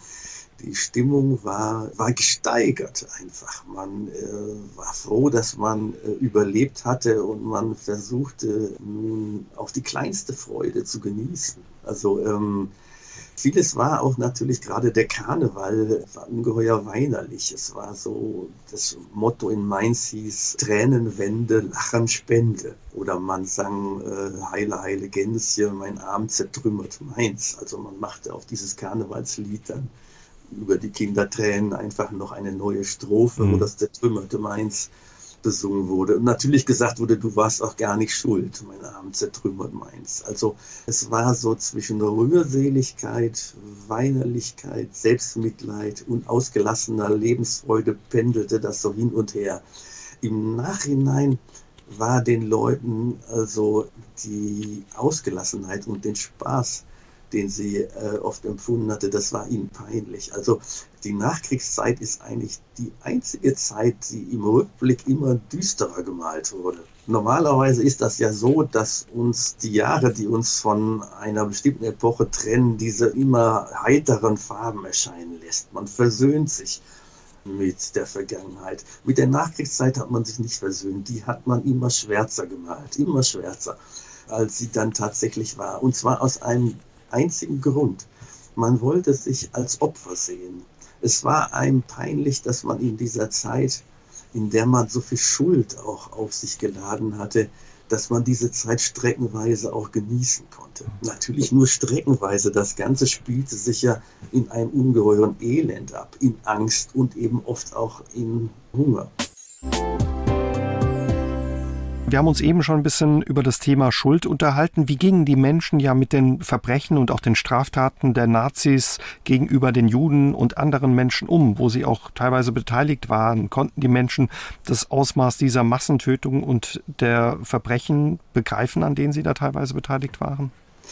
die Stimmung war, war gesteigert einfach. Man äh, war froh, dass man äh, überlebt hatte und man versuchte nun auch die kleinste Freude zu genießen. Also ähm, Vieles war auch natürlich gerade der Karneval, war ungeheuer weinerlich. Es war so, das Motto in Mainz hieß Tränenwende, Lachen, Spende. Oder man sang äh, Heile, Heile Gänschen, mein Arm zertrümmert Mainz. Also man machte auf dieses Karnevalslied dann über die Kindertränen einfach noch eine neue Strophe, mhm. wo das zertrümmerte Mainz besungen wurde. Und natürlich gesagt wurde, du warst auch gar nicht schuld, mein Arm zertrümmert meins. Also es war so zwischen Rührseligkeit, Weinerlichkeit, Selbstmitleid und ausgelassener Lebensfreude pendelte das so hin und her. Im Nachhinein war den Leuten also die Ausgelassenheit und den Spaß den sie äh, oft empfunden hatte, das war ihnen peinlich. Also die Nachkriegszeit ist eigentlich die einzige Zeit, die im Rückblick immer düsterer gemalt wurde. Normalerweise ist das ja so, dass uns die Jahre, die uns von einer bestimmten Epoche trennen, diese immer heiteren Farben erscheinen lässt. Man versöhnt sich mit der Vergangenheit. Mit der Nachkriegszeit hat man sich nicht versöhnt. Die hat man immer schwärzer gemalt, immer schwärzer, als sie dann tatsächlich war. Und zwar aus einem einzigen Grund. Man wollte sich als Opfer sehen. Es war einem peinlich, dass man in dieser Zeit, in der man so viel Schuld auch auf sich geladen hatte, dass man diese Zeit streckenweise auch genießen konnte. Natürlich nur streckenweise. Das Ganze spielte sich ja in einem ungeheuren Elend ab, in Angst und eben oft auch in Hunger. Wir haben uns eben schon ein bisschen über das Thema Schuld unterhalten. Wie gingen die Menschen ja mit den Verbrechen und auch den Straftaten der Nazis gegenüber den Juden und anderen Menschen um, wo sie auch teilweise beteiligt waren? Konnten die Menschen das Ausmaß dieser Massentötung und der Verbrechen begreifen, an denen sie da teilweise beteiligt waren?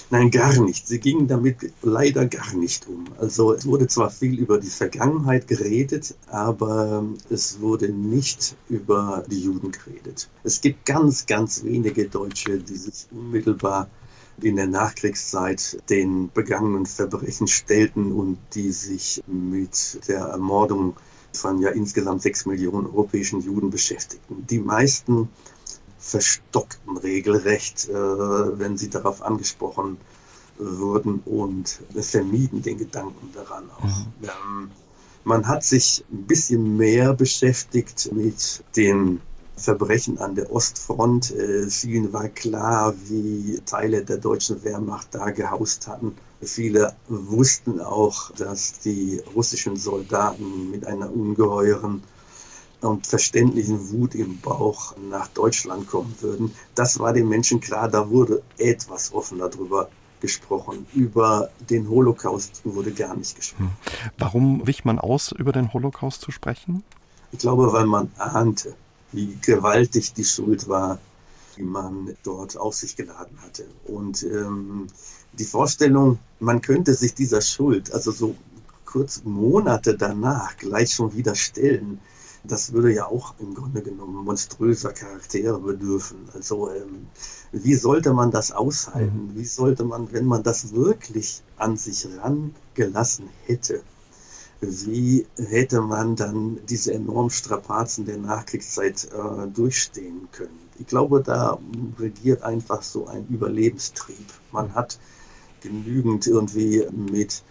Nein, gar nicht. Sie gingen damit leider gar nicht um. Also es wurde zwar viel über die Vergangenheit geredet, aber es wurde nicht über die Juden geredet. Es gibt ganz, ganz wenige Deutsche, die sich unmittelbar in der Nachkriegszeit den begangenen Verbrechen stellten und die sich mit der Ermordung von ja insgesamt sechs Millionen europäischen Juden beschäftigten. Die meisten verstockten regelrecht, äh, wenn sie darauf angesprochen wurden und vermieden den Gedanken daran auch. Mhm. Ähm, man hat sich ein bisschen mehr beschäftigt mit den Verbrechen an der Ostfront. Äh, vielen war klar, wie Teile der deutschen Wehrmacht da gehaust hatten. Viele wussten auch, dass die russischen Soldaten mit einer ungeheuren und verständlichen Wut im Bauch nach Deutschland kommen würden. Das war den Menschen klar, da wurde etwas offener drüber gesprochen. Über den Holocaust wurde gar nicht gesprochen. Hm. Warum wich man aus, über den Holocaust zu sprechen? Ich glaube, weil man ahnte, wie gewaltig die Schuld war, die man dort auf sich geladen hatte. Und ähm, die Vorstellung, man könnte sich dieser Schuld, also so kurz Monate danach, gleich schon wieder stellen, das würde ja auch im Grunde genommen monströser Charaktere bedürfen. Also ähm, wie sollte man das aushalten? Mhm. Wie sollte man, wenn man das wirklich an sich rangelassen hätte, wie hätte man dann diese enormen Strapazen der Nachkriegszeit äh, durchstehen können? Ich glaube, da regiert einfach so ein Überlebenstrieb. Man hat genügend irgendwie mit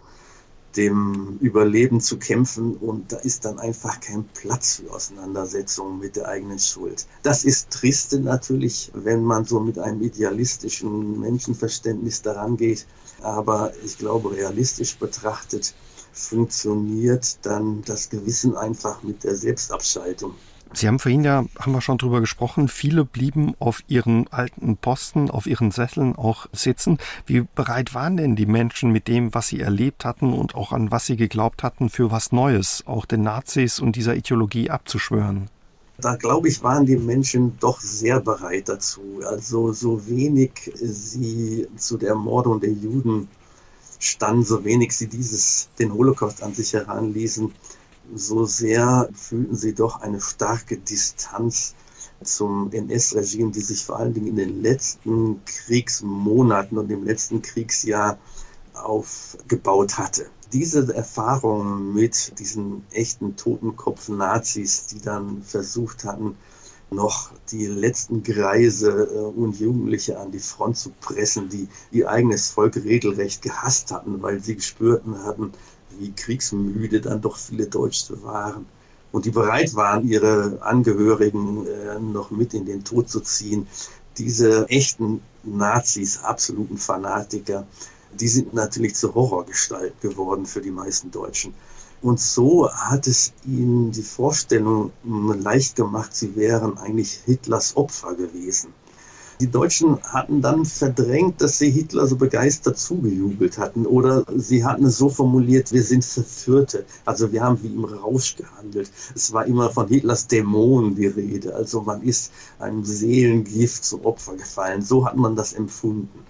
dem Überleben zu kämpfen und da ist dann einfach kein Platz für Auseinandersetzungen mit der eigenen Schuld. Das ist triste natürlich, wenn man so mit einem idealistischen Menschenverständnis daran geht, aber ich glaube, realistisch betrachtet funktioniert dann das Gewissen einfach mit der Selbstabschaltung. Sie haben vorhin ja, haben wir schon drüber gesprochen, viele blieben auf ihren alten Posten, auf ihren Sesseln auch sitzen. Wie bereit waren denn die Menschen mit dem, was sie erlebt hatten und auch an was sie geglaubt hatten, für was Neues, auch den Nazis und dieser Ideologie abzuschwören? Da glaube ich, waren die Menschen doch sehr bereit dazu. Also so wenig sie zu der Ermordung der Juden standen, so wenig sie dieses, den Holocaust an sich heranließen, so sehr fühlten sie doch eine starke Distanz zum NS-Regime, die sich vor allen Dingen in den letzten Kriegsmonaten und im letzten Kriegsjahr aufgebaut hatte. Diese Erfahrung mit diesen echten Totenkopf-Nazis, die dann versucht hatten, noch die letzten Greise äh, und Jugendliche an die Front zu pressen, die ihr eigenes Volk regelrecht gehasst hatten, weil sie gespürten hatten, wie kriegsmüde dann doch viele Deutsche waren und die bereit waren, ihre Angehörigen äh, noch mit in den Tod zu ziehen. Diese echten Nazis, absoluten Fanatiker, die sind natürlich zur Horrorgestalt geworden für die meisten Deutschen. Und so hat es ihnen die Vorstellung leicht gemacht, sie wären eigentlich Hitlers Opfer gewesen. Die Deutschen hatten dann verdrängt, dass sie Hitler so begeistert zugejubelt hatten. Oder sie hatten es so formuliert, wir sind Verführte. Also wir haben wie im Rausch gehandelt. Es war immer von Hitlers Dämonen die Rede. Also man ist einem Seelengift zum Opfer gefallen. So hat man das empfunden.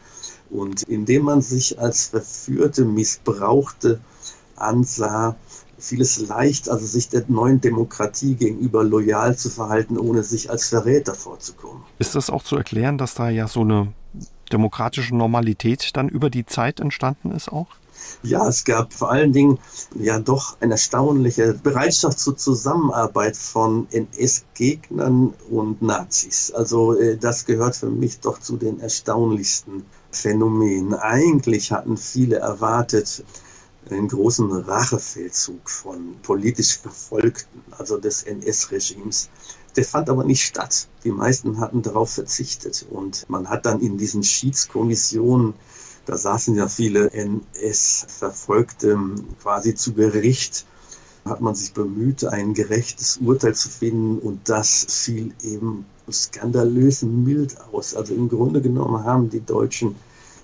Und indem man sich als Verführte, Missbrauchte ansah, fiel es leicht, also sich der neuen Demokratie gegenüber loyal zu verhalten, ohne sich als Verräter vorzukommen. Ist das auch zu erklären, dass da ja so eine demokratische Normalität dann über die Zeit entstanden ist auch? Ja, es gab vor allen Dingen ja doch eine erstaunliche Bereitschaft zur Zusammenarbeit von NS-Gegnern und Nazis. Also äh, das gehört für mich doch zu den erstaunlichsten Phänomenen. Eigentlich hatten viele erwartet, einen großen Rachefeldzug von politisch Verfolgten, also des NS-Regimes. Der fand aber nicht statt. Die meisten hatten darauf verzichtet. Und man hat dann in diesen Schiedskommissionen, da saßen ja viele NS-Verfolgte quasi zu Gericht, hat man sich bemüht, ein gerechtes Urteil zu finden. Und das fiel eben skandalös mild aus. Also im Grunde genommen haben die Deutschen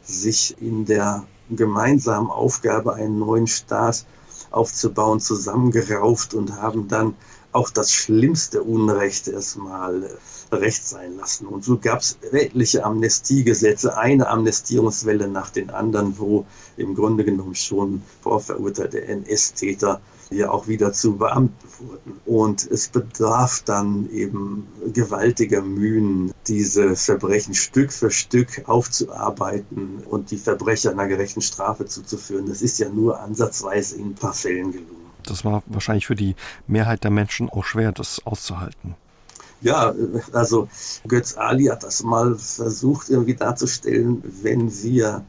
sich in der gemeinsamen Aufgabe, einen neuen Staat aufzubauen, zusammengerauft und haben dann auch das schlimmste Unrecht erstmal recht sein lassen. Und so gab es etliche Amnestiegesetze, eine Amnestierungswelle nach den anderen, wo im Grunde genommen schon vorverurteilte NS-Täter ja auch wieder zu Beamten wurden. Und es bedarf dann eben gewaltiger Mühen, diese Verbrechen Stück für Stück aufzuarbeiten und die Verbrecher einer gerechten Strafe zuzuführen. Das ist ja nur ansatzweise in ein paar Fällen gelungen. Das war wahrscheinlich für die Mehrheit der Menschen auch schwer, das auszuhalten. Ja, also Götz Ali hat das mal versucht irgendwie darzustellen, wenn wir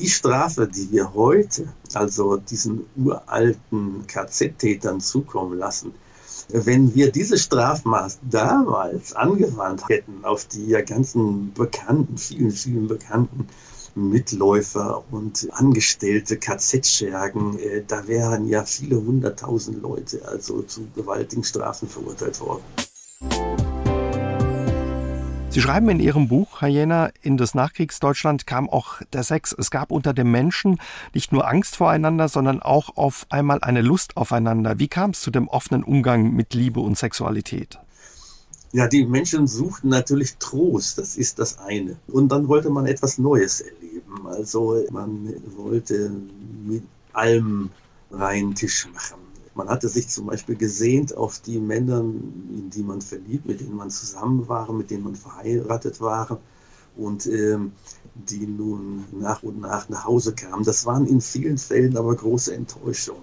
die Strafe, die wir heute, also diesen uralten KZ-Tätern zukommen lassen, wenn wir diese Strafmaß damals angewandt hätten auf die ganzen bekannten, vielen, vielen bekannten Mitläufer und Angestellte, KZ-Schergen, äh, da wären ja viele hunderttausend Leute also zu gewaltigen Strafen verurteilt worden. Sie schreiben in Ihrem Buch, Hyena, in das Nachkriegsdeutschland kam auch der Sex. Es gab unter den Menschen nicht nur Angst voreinander, sondern auch auf einmal eine Lust aufeinander. Wie kam es zu dem offenen Umgang mit Liebe und Sexualität? Ja, die Menschen suchten natürlich Trost, das ist das eine. Und dann wollte man etwas Neues erleben. Also man wollte mit allem reinen Tisch machen. Man hatte sich zum Beispiel gesehnt auf die Männer, in die man verliebt, mit denen man zusammen war, mit denen man verheiratet war und ähm, die nun nach und nach nach Hause kamen. Das waren in vielen Fällen aber große Enttäuschungen.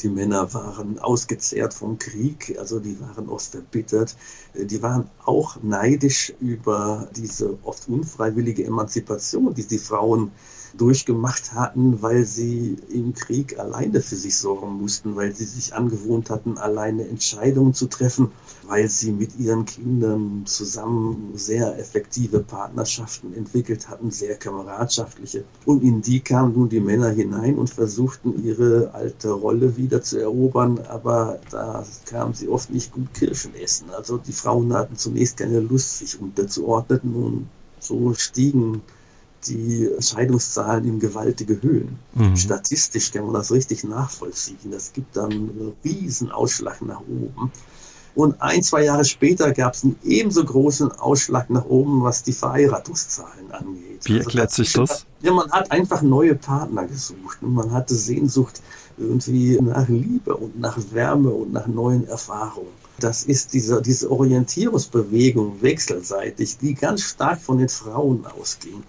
Die Männer waren ausgezehrt vom Krieg, also die waren oft verbittert. Die waren auch neidisch über diese oft unfreiwillige Emanzipation, die die Frauen durchgemacht hatten, weil sie im Krieg alleine für sich sorgen mussten, weil sie sich angewohnt hatten, alleine Entscheidungen zu treffen, weil sie mit ihren Kindern zusammen sehr effektive Partnerschaften entwickelt hatten, sehr kameradschaftliche. Und in die kamen nun die Männer hinein und versuchten ihre alte Rolle wieder zu erobern, aber da kamen sie oft nicht gut Kirschen essen. Also die Frauen hatten zunächst keine Lust, sich unterzuordnen und so stiegen die Scheidungszahlen in gewaltige Höhen. Mhm. Statistisch kann man das richtig nachvollziehen. Das gibt dann einen riesen Ausschlag nach oben. Und ein, zwei Jahre später gab es einen ebenso großen Ausschlag nach oben, was die Verheiratungszahlen angeht. Wie also erklärt also sich das? Ja, man hat einfach neue Partner gesucht und man hatte Sehnsucht irgendwie nach Liebe und nach Wärme und nach neuen Erfahrungen. Das ist diese, diese Orientierungsbewegung wechselseitig, die ganz stark von den Frauen ausging.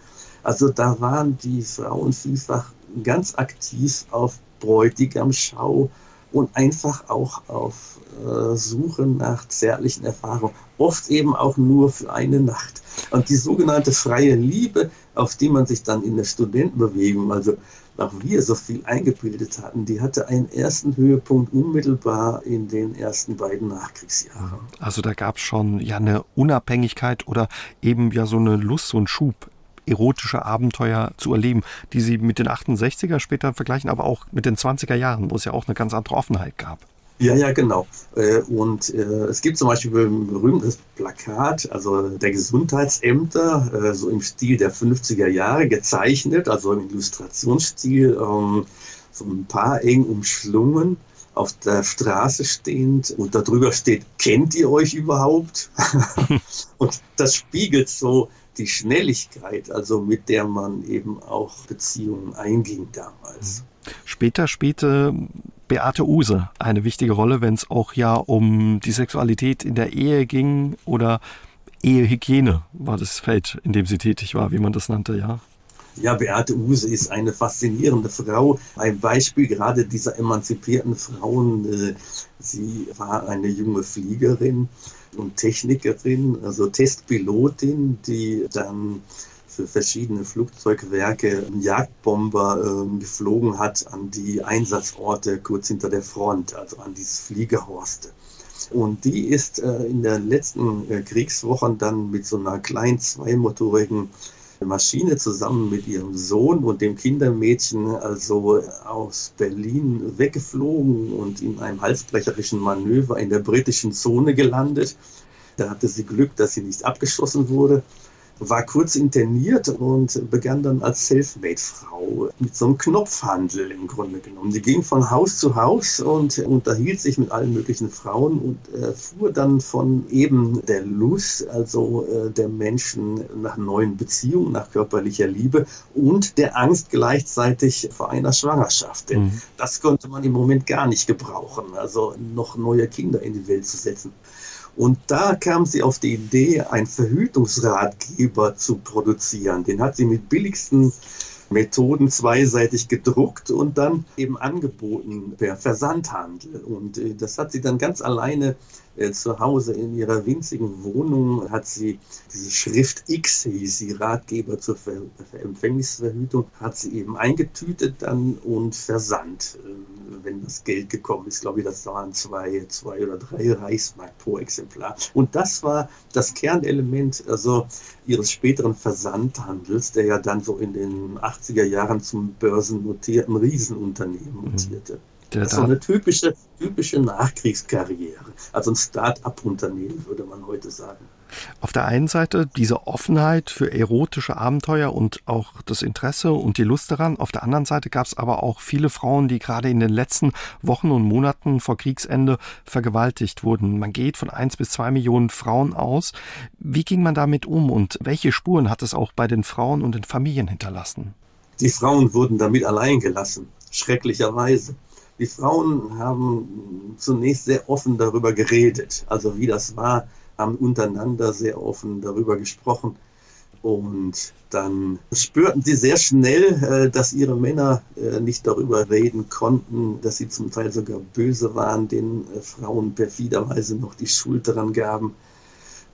Also da waren die Frauen vielfach ganz aktiv auf Bräutigamschau und einfach auch auf äh, Suche nach zärtlichen Erfahrungen, oft eben auch nur für eine Nacht. Und die sogenannte freie Liebe, auf die man sich dann in der Studentenbewegung, also auch wir so viel eingebildet hatten, die hatte einen ersten Höhepunkt unmittelbar in den ersten beiden Nachkriegsjahren. Also da gab es schon ja eine Unabhängigkeit oder eben ja so eine Lust, so einen Schub erotische Abenteuer zu erleben, die sie mit den 68er später vergleichen, aber auch mit den 20er Jahren, wo es ja auch eine ganz andere Offenheit gab. Ja, ja, genau. Äh, und äh, es gibt zum Beispiel ein berühmtes Plakat, also der Gesundheitsämter, äh, so im Stil der 50er Jahre gezeichnet, also im Illustrationsstil, ähm, so ein paar eng umschlungen auf der Straße stehend und darüber steht, kennt ihr euch überhaupt? und das spiegelt so die Schnelligkeit, also mit der man eben auch Beziehungen einging damals. Später spielte Beate Use eine wichtige Rolle, wenn es auch ja um die Sexualität in der Ehe ging oder Ehehygiene war das Feld, in dem sie tätig war, wie man das nannte, ja. Ja, Beate Use ist eine faszinierende Frau. Ein Beispiel gerade dieser emanzipierten Frauen. Äh, sie war eine junge Fliegerin und Technikerin, also Testpilotin, die dann für verschiedene Flugzeugwerke Jagdbomber äh, geflogen hat an die Einsatzorte kurz hinter der Front, also an dieses Fliegerhorste. Und die ist äh, in den letzten äh, Kriegswochen dann mit so einer kleinen zweimotorigen Maschine zusammen mit ihrem Sohn und dem Kindermädchen also aus Berlin weggeflogen und in einem halsbrecherischen Manöver in der britischen Zone gelandet. Da hatte sie Glück, dass sie nicht abgeschossen wurde war kurz interniert und begann dann als Selfmade-Frau mit so einem Knopfhandel im Grunde genommen. Sie ging von Haus zu Haus und unterhielt sich mit allen möglichen Frauen und äh, fuhr dann von eben der Lust, also äh, der Menschen nach neuen Beziehungen, nach körperlicher Liebe und der Angst gleichzeitig vor einer Schwangerschaft. Denn mhm. das konnte man im Moment gar nicht gebrauchen, also noch neue Kinder in die Welt zu setzen. Und da kam sie auf die Idee, einen Verhütungsratgeber zu produzieren. Den hat sie mit billigsten Methoden zweiseitig gedruckt und dann eben angeboten per Versandhandel. Und äh, das hat sie dann ganz alleine äh, zu Hause in ihrer winzigen Wohnung hat sie diese Schrift X, hieß sie, Ratgeber zur Ver Ver Empfängnisverhütung, hat sie eben eingetütet dann und versandt, äh, wenn das Geld gekommen ist. Ich glaube, das waren zwei, zwei oder drei Reichsmark pro Exemplar. Und das war das Kernelement also ihres späteren Versandhandels, der ja dann so in den 80er Jahren zum börsennotierten Riesenunternehmen mhm. mutierte. Mhm. Der das ist so eine typische, typische Nachkriegskarriere. Also ein Start-up-Unternehmen, würde man heute sagen. Auf der einen Seite diese Offenheit für erotische Abenteuer und auch das Interesse und die Lust daran. Auf der anderen Seite gab es aber auch viele Frauen, die gerade in den letzten Wochen und Monaten vor Kriegsende vergewaltigt wurden. Man geht von eins bis zwei Millionen Frauen aus. Wie ging man damit um und welche Spuren hat es auch bei den Frauen und den Familien hinterlassen? Die Frauen wurden damit allein gelassen, schrecklicherweise. Die Frauen haben zunächst sehr offen darüber geredet, also wie das war, haben untereinander sehr offen darüber gesprochen. Und dann spürten sie sehr schnell, äh, dass ihre Männer äh, nicht darüber reden konnten, dass sie zum Teil sogar böse waren, den äh, Frauen perfiderweise noch die Schuld daran gaben.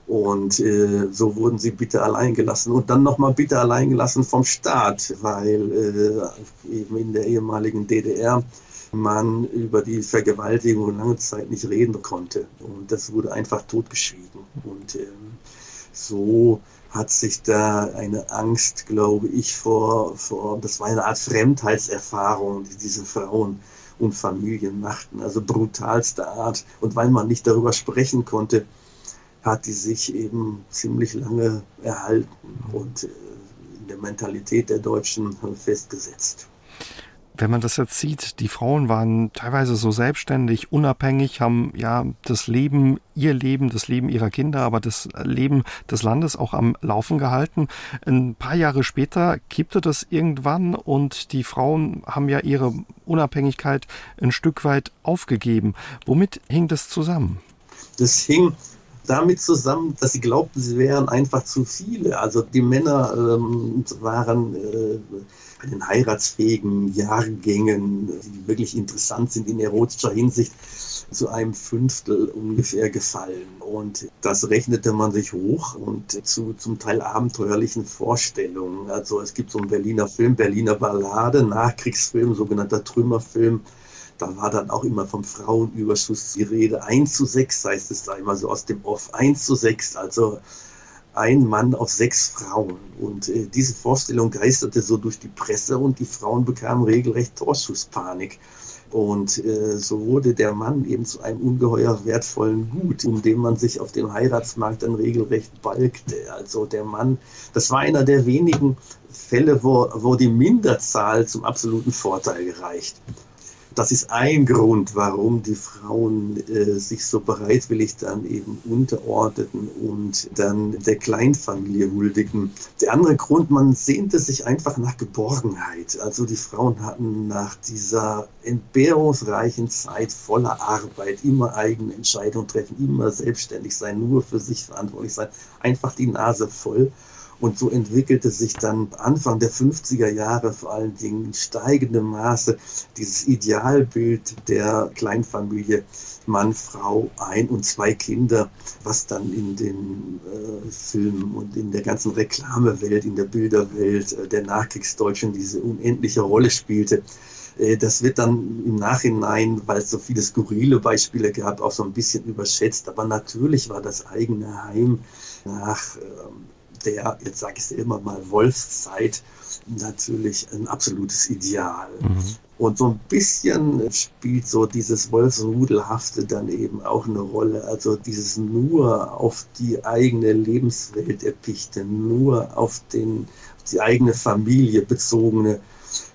Und so wurden sie bitte allein gelassen und dann nochmal bitte allein gelassen vom Staat, weil eben in der ehemaligen DDR man über die Vergewaltigung lange Zeit nicht reden konnte. Und das wurde einfach totgeschwiegen. Und ähm, so hat sich da eine Angst, glaube ich, vor, vor, das war eine Art Fremdheitserfahrung, die diese Frauen und Familien machten, also brutalste Art. Und weil man nicht darüber sprechen konnte, hat die sich eben ziemlich lange erhalten und äh, in der Mentalität der Deutschen festgesetzt wenn man das jetzt sieht, die Frauen waren teilweise so selbstständig, unabhängig, haben ja das Leben, ihr Leben, das Leben ihrer Kinder, aber das Leben des Landes auch am Laufen gehalten. Ein paar Jahre später kippte das irgendwann und die Frauen haben ja ihre Unabhängigkeit ein Stück weit aufgegeben. Womit hing das zusammen? Das hing damit zusammen, dass sie glaubten, sie wären einfach zu viele. Also die Männer ähm, waren äh, den heiratsfähigen Jahrgängen, die wirklich interessant sind in erotischer Hinsicht, zu einem Fünftel ungefähr gefallen. Und das rechnete man sich hoch und zu zum Teil abenteuerlichen Vorstellungen. Also es gibt so einen Berliner Film, Berliner Ballade, Nachkriegsfilm, sogenannter Trümmerfilm. Da war dann auch immer vom Frauenüberschuss die Rede. 1 zu 6 heißt es da immer so aus dem Off. 1 zu 6, also ein Mann auf sechs Frauen. Und äh, diese Vorstellung geisterte so durch die Presse und die Frauen bekamen regelrecht Torschusspanik. Und äh, so wurde der Mann eben zu einem ungeheuer wertvollen Gut, um dem man sich auf dem Heiratsmarkt dann regelrecht balgte. Also der Mann, das war einer der wenigen Fälle, wo, wo die Minderzahl zum absoluten Vorteil gereicht das ist ein Grund, warum die Frauen äh, sich so bereitwillig dann eben unterordneten und dann der Kleinfamilie huldigten. Der andere Grund, man sehnte sich einfach nach Geborgenheit. Also die Frauen hatten nach dieser entbehrungsreichen Zeit voller Arbeit, immer eigene Entscheidungen treffen, immer selbstständig sein, nur für sich verantwortlich sein, einfach die Nase voll. Und so entwickelte sich dann Anfang der 50er Jahre vor allen Dingen in steigendem Maße dieses Idealbild der Kleinfamilie Mann, Frau, ein und zwei Kinder, was dann in den äh, Filmen und in der ganzen Reklamewelt, in der Bilderwelt äh, der Nachkriegsdeutschen diese unendliche Rolle spielte. Äh, das wird dann im Nachhinein, weil es so viele skurrile Beispiele gab, auch so ein bisschen überschätzt. Aber natürlich war das eigene Heim nach ähm, der, jetzt sage ich es immer mal, Wolfszeit natürlich ein absolutes Ideal. Mhm. Und so ein bisschen spielt so dieses Wolfsrudelhafte dann eben auch eine Rolle. Also dieses nur auf die eigene Lebenswelt erpichte, nur auf den, auf die eigene Familie bezogene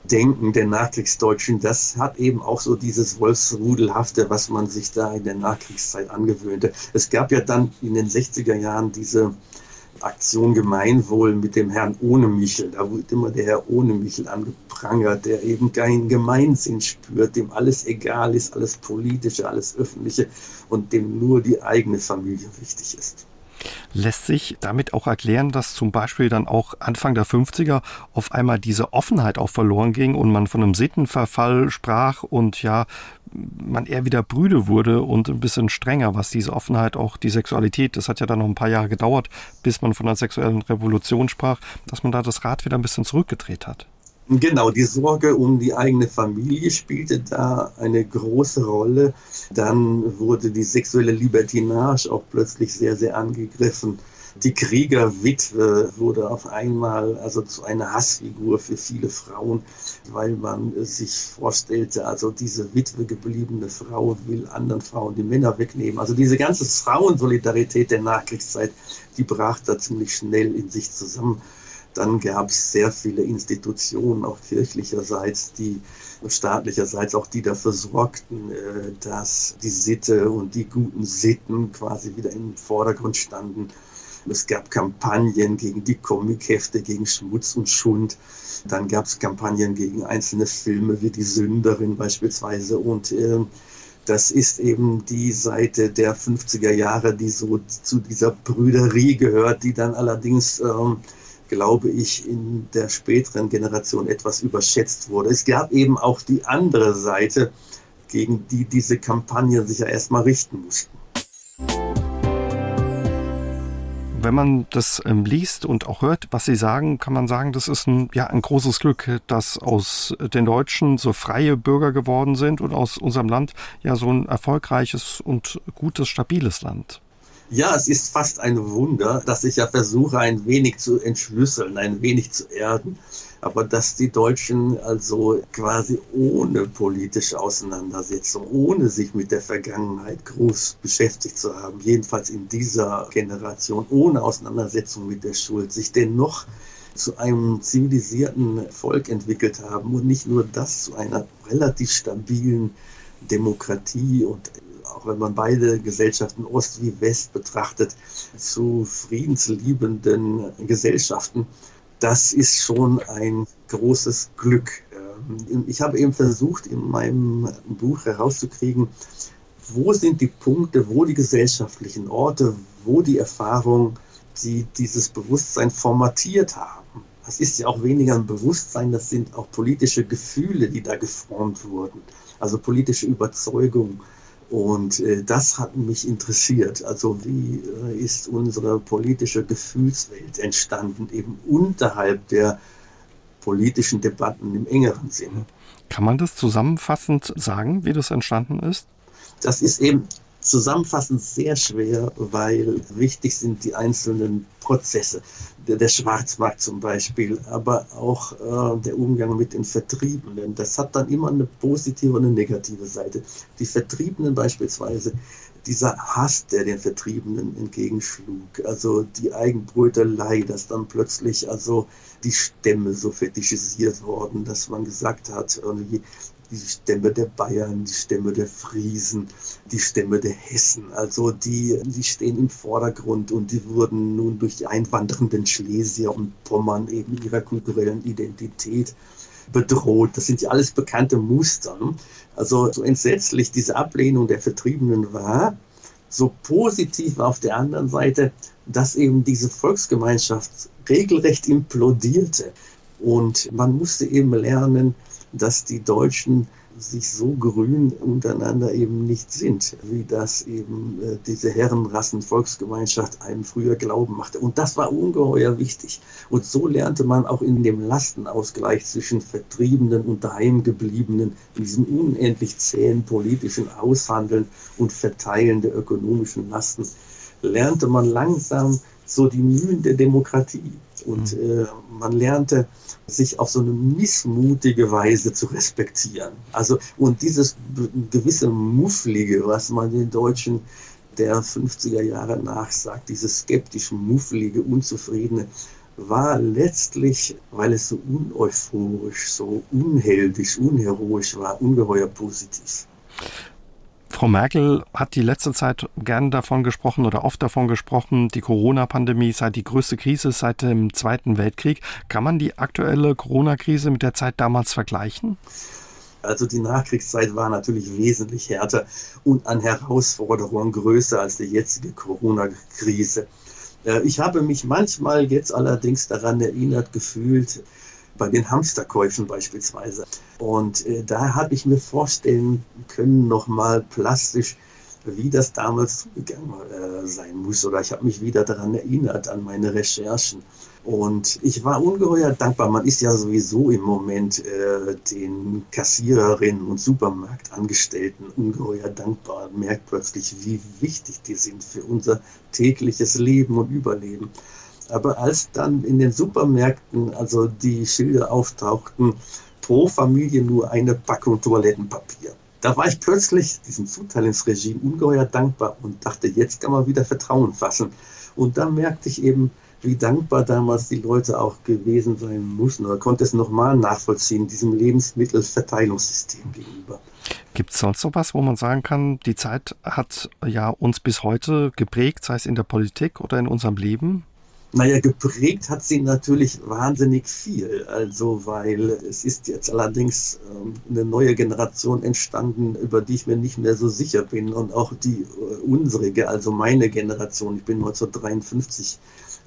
Denken der Nachkriegsdeutschen, das hat eben auch so dieses Wolfsrudelhafte, was man sich da in der Nachkriegszeit angewöhnte. Es gab ja dann in den 60er Jahren diese Aktion Gemeinwohl mit dem Herrn ohne Michel. Da wird immer der Herr ohne Michel angeprangert, der eben keinen Gemeinsinn spürt, dem alles egal ist, alles Politische, alles Öffentliche und dem nur die eigene Familie wichtig ist. Lässt sich damit auch erklären, dass zum Beispiel dann auch Anfang der 50er auf einmal diese Offenheit auch verloren ging und man von einem Sittenverfall sprach und ja, man eher wieder brüde wurde und ein bisschen strenger, was diese Offenheit, auch die Sexualität, das hat ja dann noch ein paar Jahre gedauert, bis man von einer sexuellen Revolution sprach, dass man da das Rad wieder ein bisschen zurückgedreht hat. Genau, die Sorge um die eigene Familie spielte da eine große Rolle. Dann wurde die sexuelle Libertinage auch plötzlich sehr, sehr angegriffen. Die Kriegerwitwe wurde auf einmal also zu einer Hassfigur für viele Frauen, weil man sich vorstellte, also diese Witwe gebliebene Frau will anderen Frauen die Männer wegnehmen. Also diese ganze Frauensolidarität der Nachkriegszeit, die brach da ziemlich schnell in sich zusammen. Dann gab es sehr viele Institutionen, auch kirchlicherseits, die staatlicherseits auch die dafür sorgten, äh, dass die Sitte und die guten Sitten quasi wieder im Vordergrund standen. Es gab Kampagnen gegen die Comichefte, gegen Schmutz und Schund. Dann gab es Kampagnen gegen einzelne Filme wie Die Sünderin beispielsweise. Und äh, das ist eben die Seite der 50er Jahre, die so zu dieser Brüderie gehört, die dann allerdings ähm, glaube ich, in der späteren Generation etwas überschätzt wurde. Es gab eben auch die andere Seite, gegen die diese Kampagne sich ja erstmal richten mussten. Wenn man das ähm, liest und auch hört, was Sie sagen, kann man sagen, das ist ein, ja, ein großes Glück, dass aus den Deutschen so freie Bürger geworden sind und aus unserem Land ja so ein erfolgreiches und gutes, stabiles Land. Ja, es ist fast ein Wunder, dass ich ja versuche, ein wenig zu entschlüsseln, ein wenig zu erden. Aber dass die Deutschen also quasi ohne politische Auseinandersetzung, ohne sich mit der Vergangenheit groß beschäftigt zu haben, jedenfalls in dieser Generation, ohne Auseinandersetzung mit der Schuld, sich dennoch zu einem zivilisierten Volk entwickelt haben und nicht nur das zu einer relativ stabilen Demokratie und auch wenn man beide Gesellschaften Ost wie West betrachtet, zu friedensliebenden Gesellschaften, das ist schon ein großes Glück. Ähm, ich habe eben versucht, in meinem Buch herauszukriegen, wo sind die Punkte, wo die gesellschaftlichen Orte, wo die Erfahrungen, die dieses Bewusstsein formatiert haben. das ist ja auch weniger ein Bewusstsein, das sind auch politische Gefühle, die da geformt wurden, also politische Überzeugungen. Und äh, das hat mich interessiert. Also wie äh, ist unsere politische Gefühlswelt entstanden, eben unterhalb der politischen Debatten im engeren Sinne. Kann man das zusammenfassend sagen, wie das entstanden ist? Das ist eben zusammenfassend sehr schwer, weil wichtig sind die einzelnen Prozesse. Der, der Schwarzmarkt zum Beispiel, aber auch äh, der Umgang mit den Vertriebenen. Das hat dann immer eine positive und eine negative Seite. Die Vertriebenen beispielsweise, dieser Hass, der den Vertriebenen entgegenschlug, also die Eigenbrötelei, dass dann plötzlich also die Stämme so fetischisiert worden, dass man gesagt hat, irgendwie die Stämme der Bayern, die Stämme der Friesen, die Stämme der Hessen. Also die, die stehen im Vordergrund und die wurden nun durch die einwandernden Schlesier und Pommern eben ihrer kulturellen Identität bedroht. Das sind ja alles bekannte Muster. Also so entsetzlich diese Ablehnung der Vertriebenen war, so positiv auf der anderen Seite, dass eben diese Volksgemeinschaft regelrecht implodierte. Und man musste eben lernen, dass die Deutschen sich so grün untereinander eben nicht sind, wie das eben äh, diese Herrenrassen-Volksgemeinschaft einem früher glauben machte. Und das war ungeheuer wichtig. Und so lernte man auch in dem Lastenausgleich zwischen Vertriebenen und Daheimgebliebenen, in diesem unendlich zähen politischen Aushandeln und Verteilen der ökonomischen Lasten, lernte man langsam so die Mühen der Demokratie. Und mhm. äh, man lernte, sich auf so eine missmutige Weise zu respektieren. Also, und dieses gewisse Mufflige, was man den Deutschen der 50er Jahre nachsagt, dieses skeptisch Mufflige, Unzufriedene, war letztlich, weil es so uneuphorisch, so unheldisch, unheroisch war, ungeheuer positiv. Frau Merkel hat die letzte Zeit gern davon gesprochen oder oft davon gesprochen, die Corona-Pandemie sei die größte Krise seit dem Zweiten Weltkrieg. Kann man die aktuelle Corona-Krise mit der Zeit damals vergleichen? Also die Nachkriegszeit war natürlich wesentlich härter und an Herausforderungen größer als die jetzige Corona-Krise. Äh, ich habe mich manchmal jetzt allerdings daran erinnert gefühlt, bei den Hamsterkäufen beispielsweise. Und äh, da habe ich mir vorstellen können, nochmal plastisch, wie das damals zugegangen äh, sein muss. Oder ich habe mich wieder daran erinnert, an meine Recherchen. Und ich war ungeheuer dankbar. Man ist ja sowieso im Moment äh, den Kassiererinnen und Supermarktangestellten ungeheuer dankbar und merkt plötzlich, wie wichtig die sind für unser tägliches Leben und Überleben. Aber als dann in den Supermärkten also die Schilder auftauchten, pro Familie nur eine Packung Toilettenpapier. Da war ich plötzlich diesem Zuteilungsregime ungeheuer dankbar und dachte, jetzt kann man wieder Vertrauen fassen. Und da merkte ich eben, wie dankbar damals die Leute auch gewesen sein mussten oder konnte es nochmal nachvollziehen, diesem Lebensmittelverteilungssystem gegenüber. Gibt es sonst noch was, wo man sagen kann, die Zeit hat ja uns bis heute geprägt, sei es in der Politik oder in unserem Leben? Naja, geprägt hat sie natürlich wahnsinnig viel. Also, weil es ist jetzt allerdings ähm, eine neue Generation entstanden, über die ich mir nicht mehr so sicher bin. Und auch die äh, unsrige, also meine Generation, ich bin 1953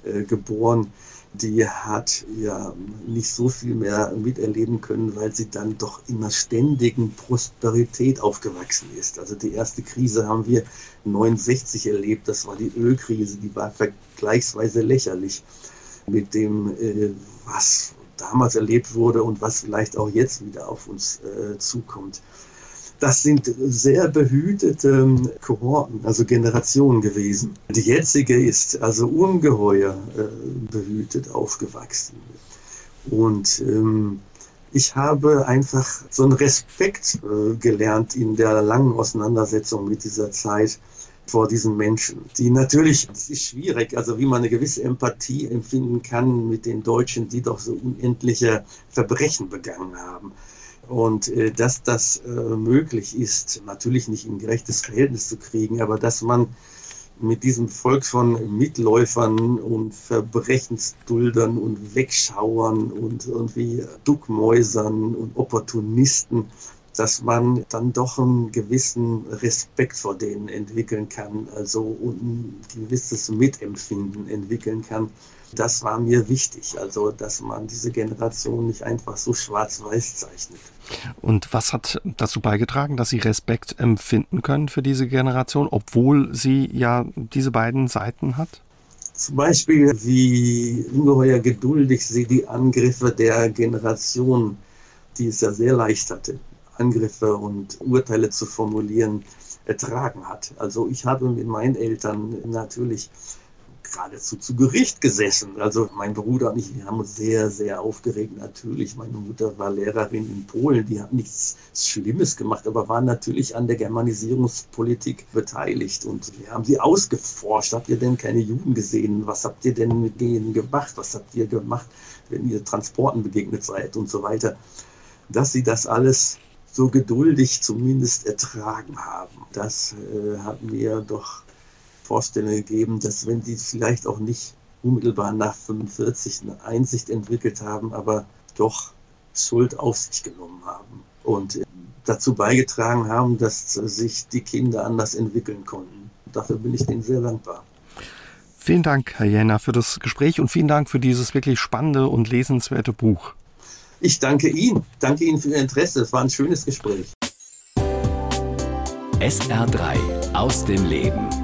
äh, geboren, die hat ja nicht so viel mehr miterleben können, weil sie dann doch in einer ständigen Prosperität aufgewachsen ist. Also die erste Krise haben wir 69 erlebt, das war die Ölkrise, die war vergleichsweise lächerlich mit dem, äh, was damals erlebt wurde und was vielleicht auch jetzt wieder auf uns äh, zukommt. Das sind sehr behütete Kohorten, also Generationen gewesen. Die jetzige ist also ungeheuer äh, behütet aufgewachsen. Und ähm, ich habe einfach so einen Respekt äh, gelernt in der langen Auseinandersetzung mit dieser Zeit vor diesen Menschen, die natürlich, es ist schwierig, also wie man eine gewisse Empathie empfinden kann mit den Deutschen, die doch so unendliche Verbrechen begangen haben. Und äh, dass das äh, möglich ist, natürlich nicht in gerechtes Verhältnis zu kriegen, aber dass man mit diesem Volk von Mitläufern und Verbrechensduldern und Wegschauern und irgendwie Duckmäusern und Opportunisten dass man dann doch einen gewissen Respekt vor denen entwickeln kann, also ein gewisses Mitempfinden entwickeln kann. Das war mir wichtig, also dass man diese Generation nicht einfach so schwarz-weiß zeichnet. Und was hat dazu beigetragen, dass Sie Respekt empfinden können für diese Generation, obwohl sie ja diese beiden Seiten hat? Zum Beispiel, wie ungeheuer geduldig sie die Angriffe der Generation, die es ja sehr leicht hatte, Angriffe und Urteile zu formulieren, ertragen hat. Also ich habe mit meinen Eltern natürlich geradezu zu Gericht gesessen. Also mein Bruder und ich, wir haben uns sehr, sehr aufgeregt. Natürlich, meine Mutter war Lehrerin in Polen, die hat nichts Schlimmes gemacht, aber war natürlich an der Germanisierungspolitik beteiligt. Und wir haben sie ausgeforscht. Habt ihr denn keine Juden gesehen? Was habt ihr denn mit denen gemacht? Was habt ihr gemacht, wenn ihr Transporten begegnet seid und so weiter? Dass sie das alles so geduldig zumindest ertragen haben. Das äh, hat mir doch Vorstellung gegeben, dass wenn die vielleicht auch nicht unmittelbar nach 45 eine Einsicht entwickelt haben, aber doch Schuld auf sich genommen haben und äh, dazu beigetragen haben, dass sich die Kinder anders entwickeln konnten. Dafür bin ich denen sehr dankbar. Vielen Dank, Herr Jenner, für das Gespräch und vielen Dank für dieses wirklich spannende und lesenswerte Buch. Ich danke Ihnen. Danke Ihnen für Ihr Interesse. Es war ein schönes Gespräch. SR3 aus dem Leben.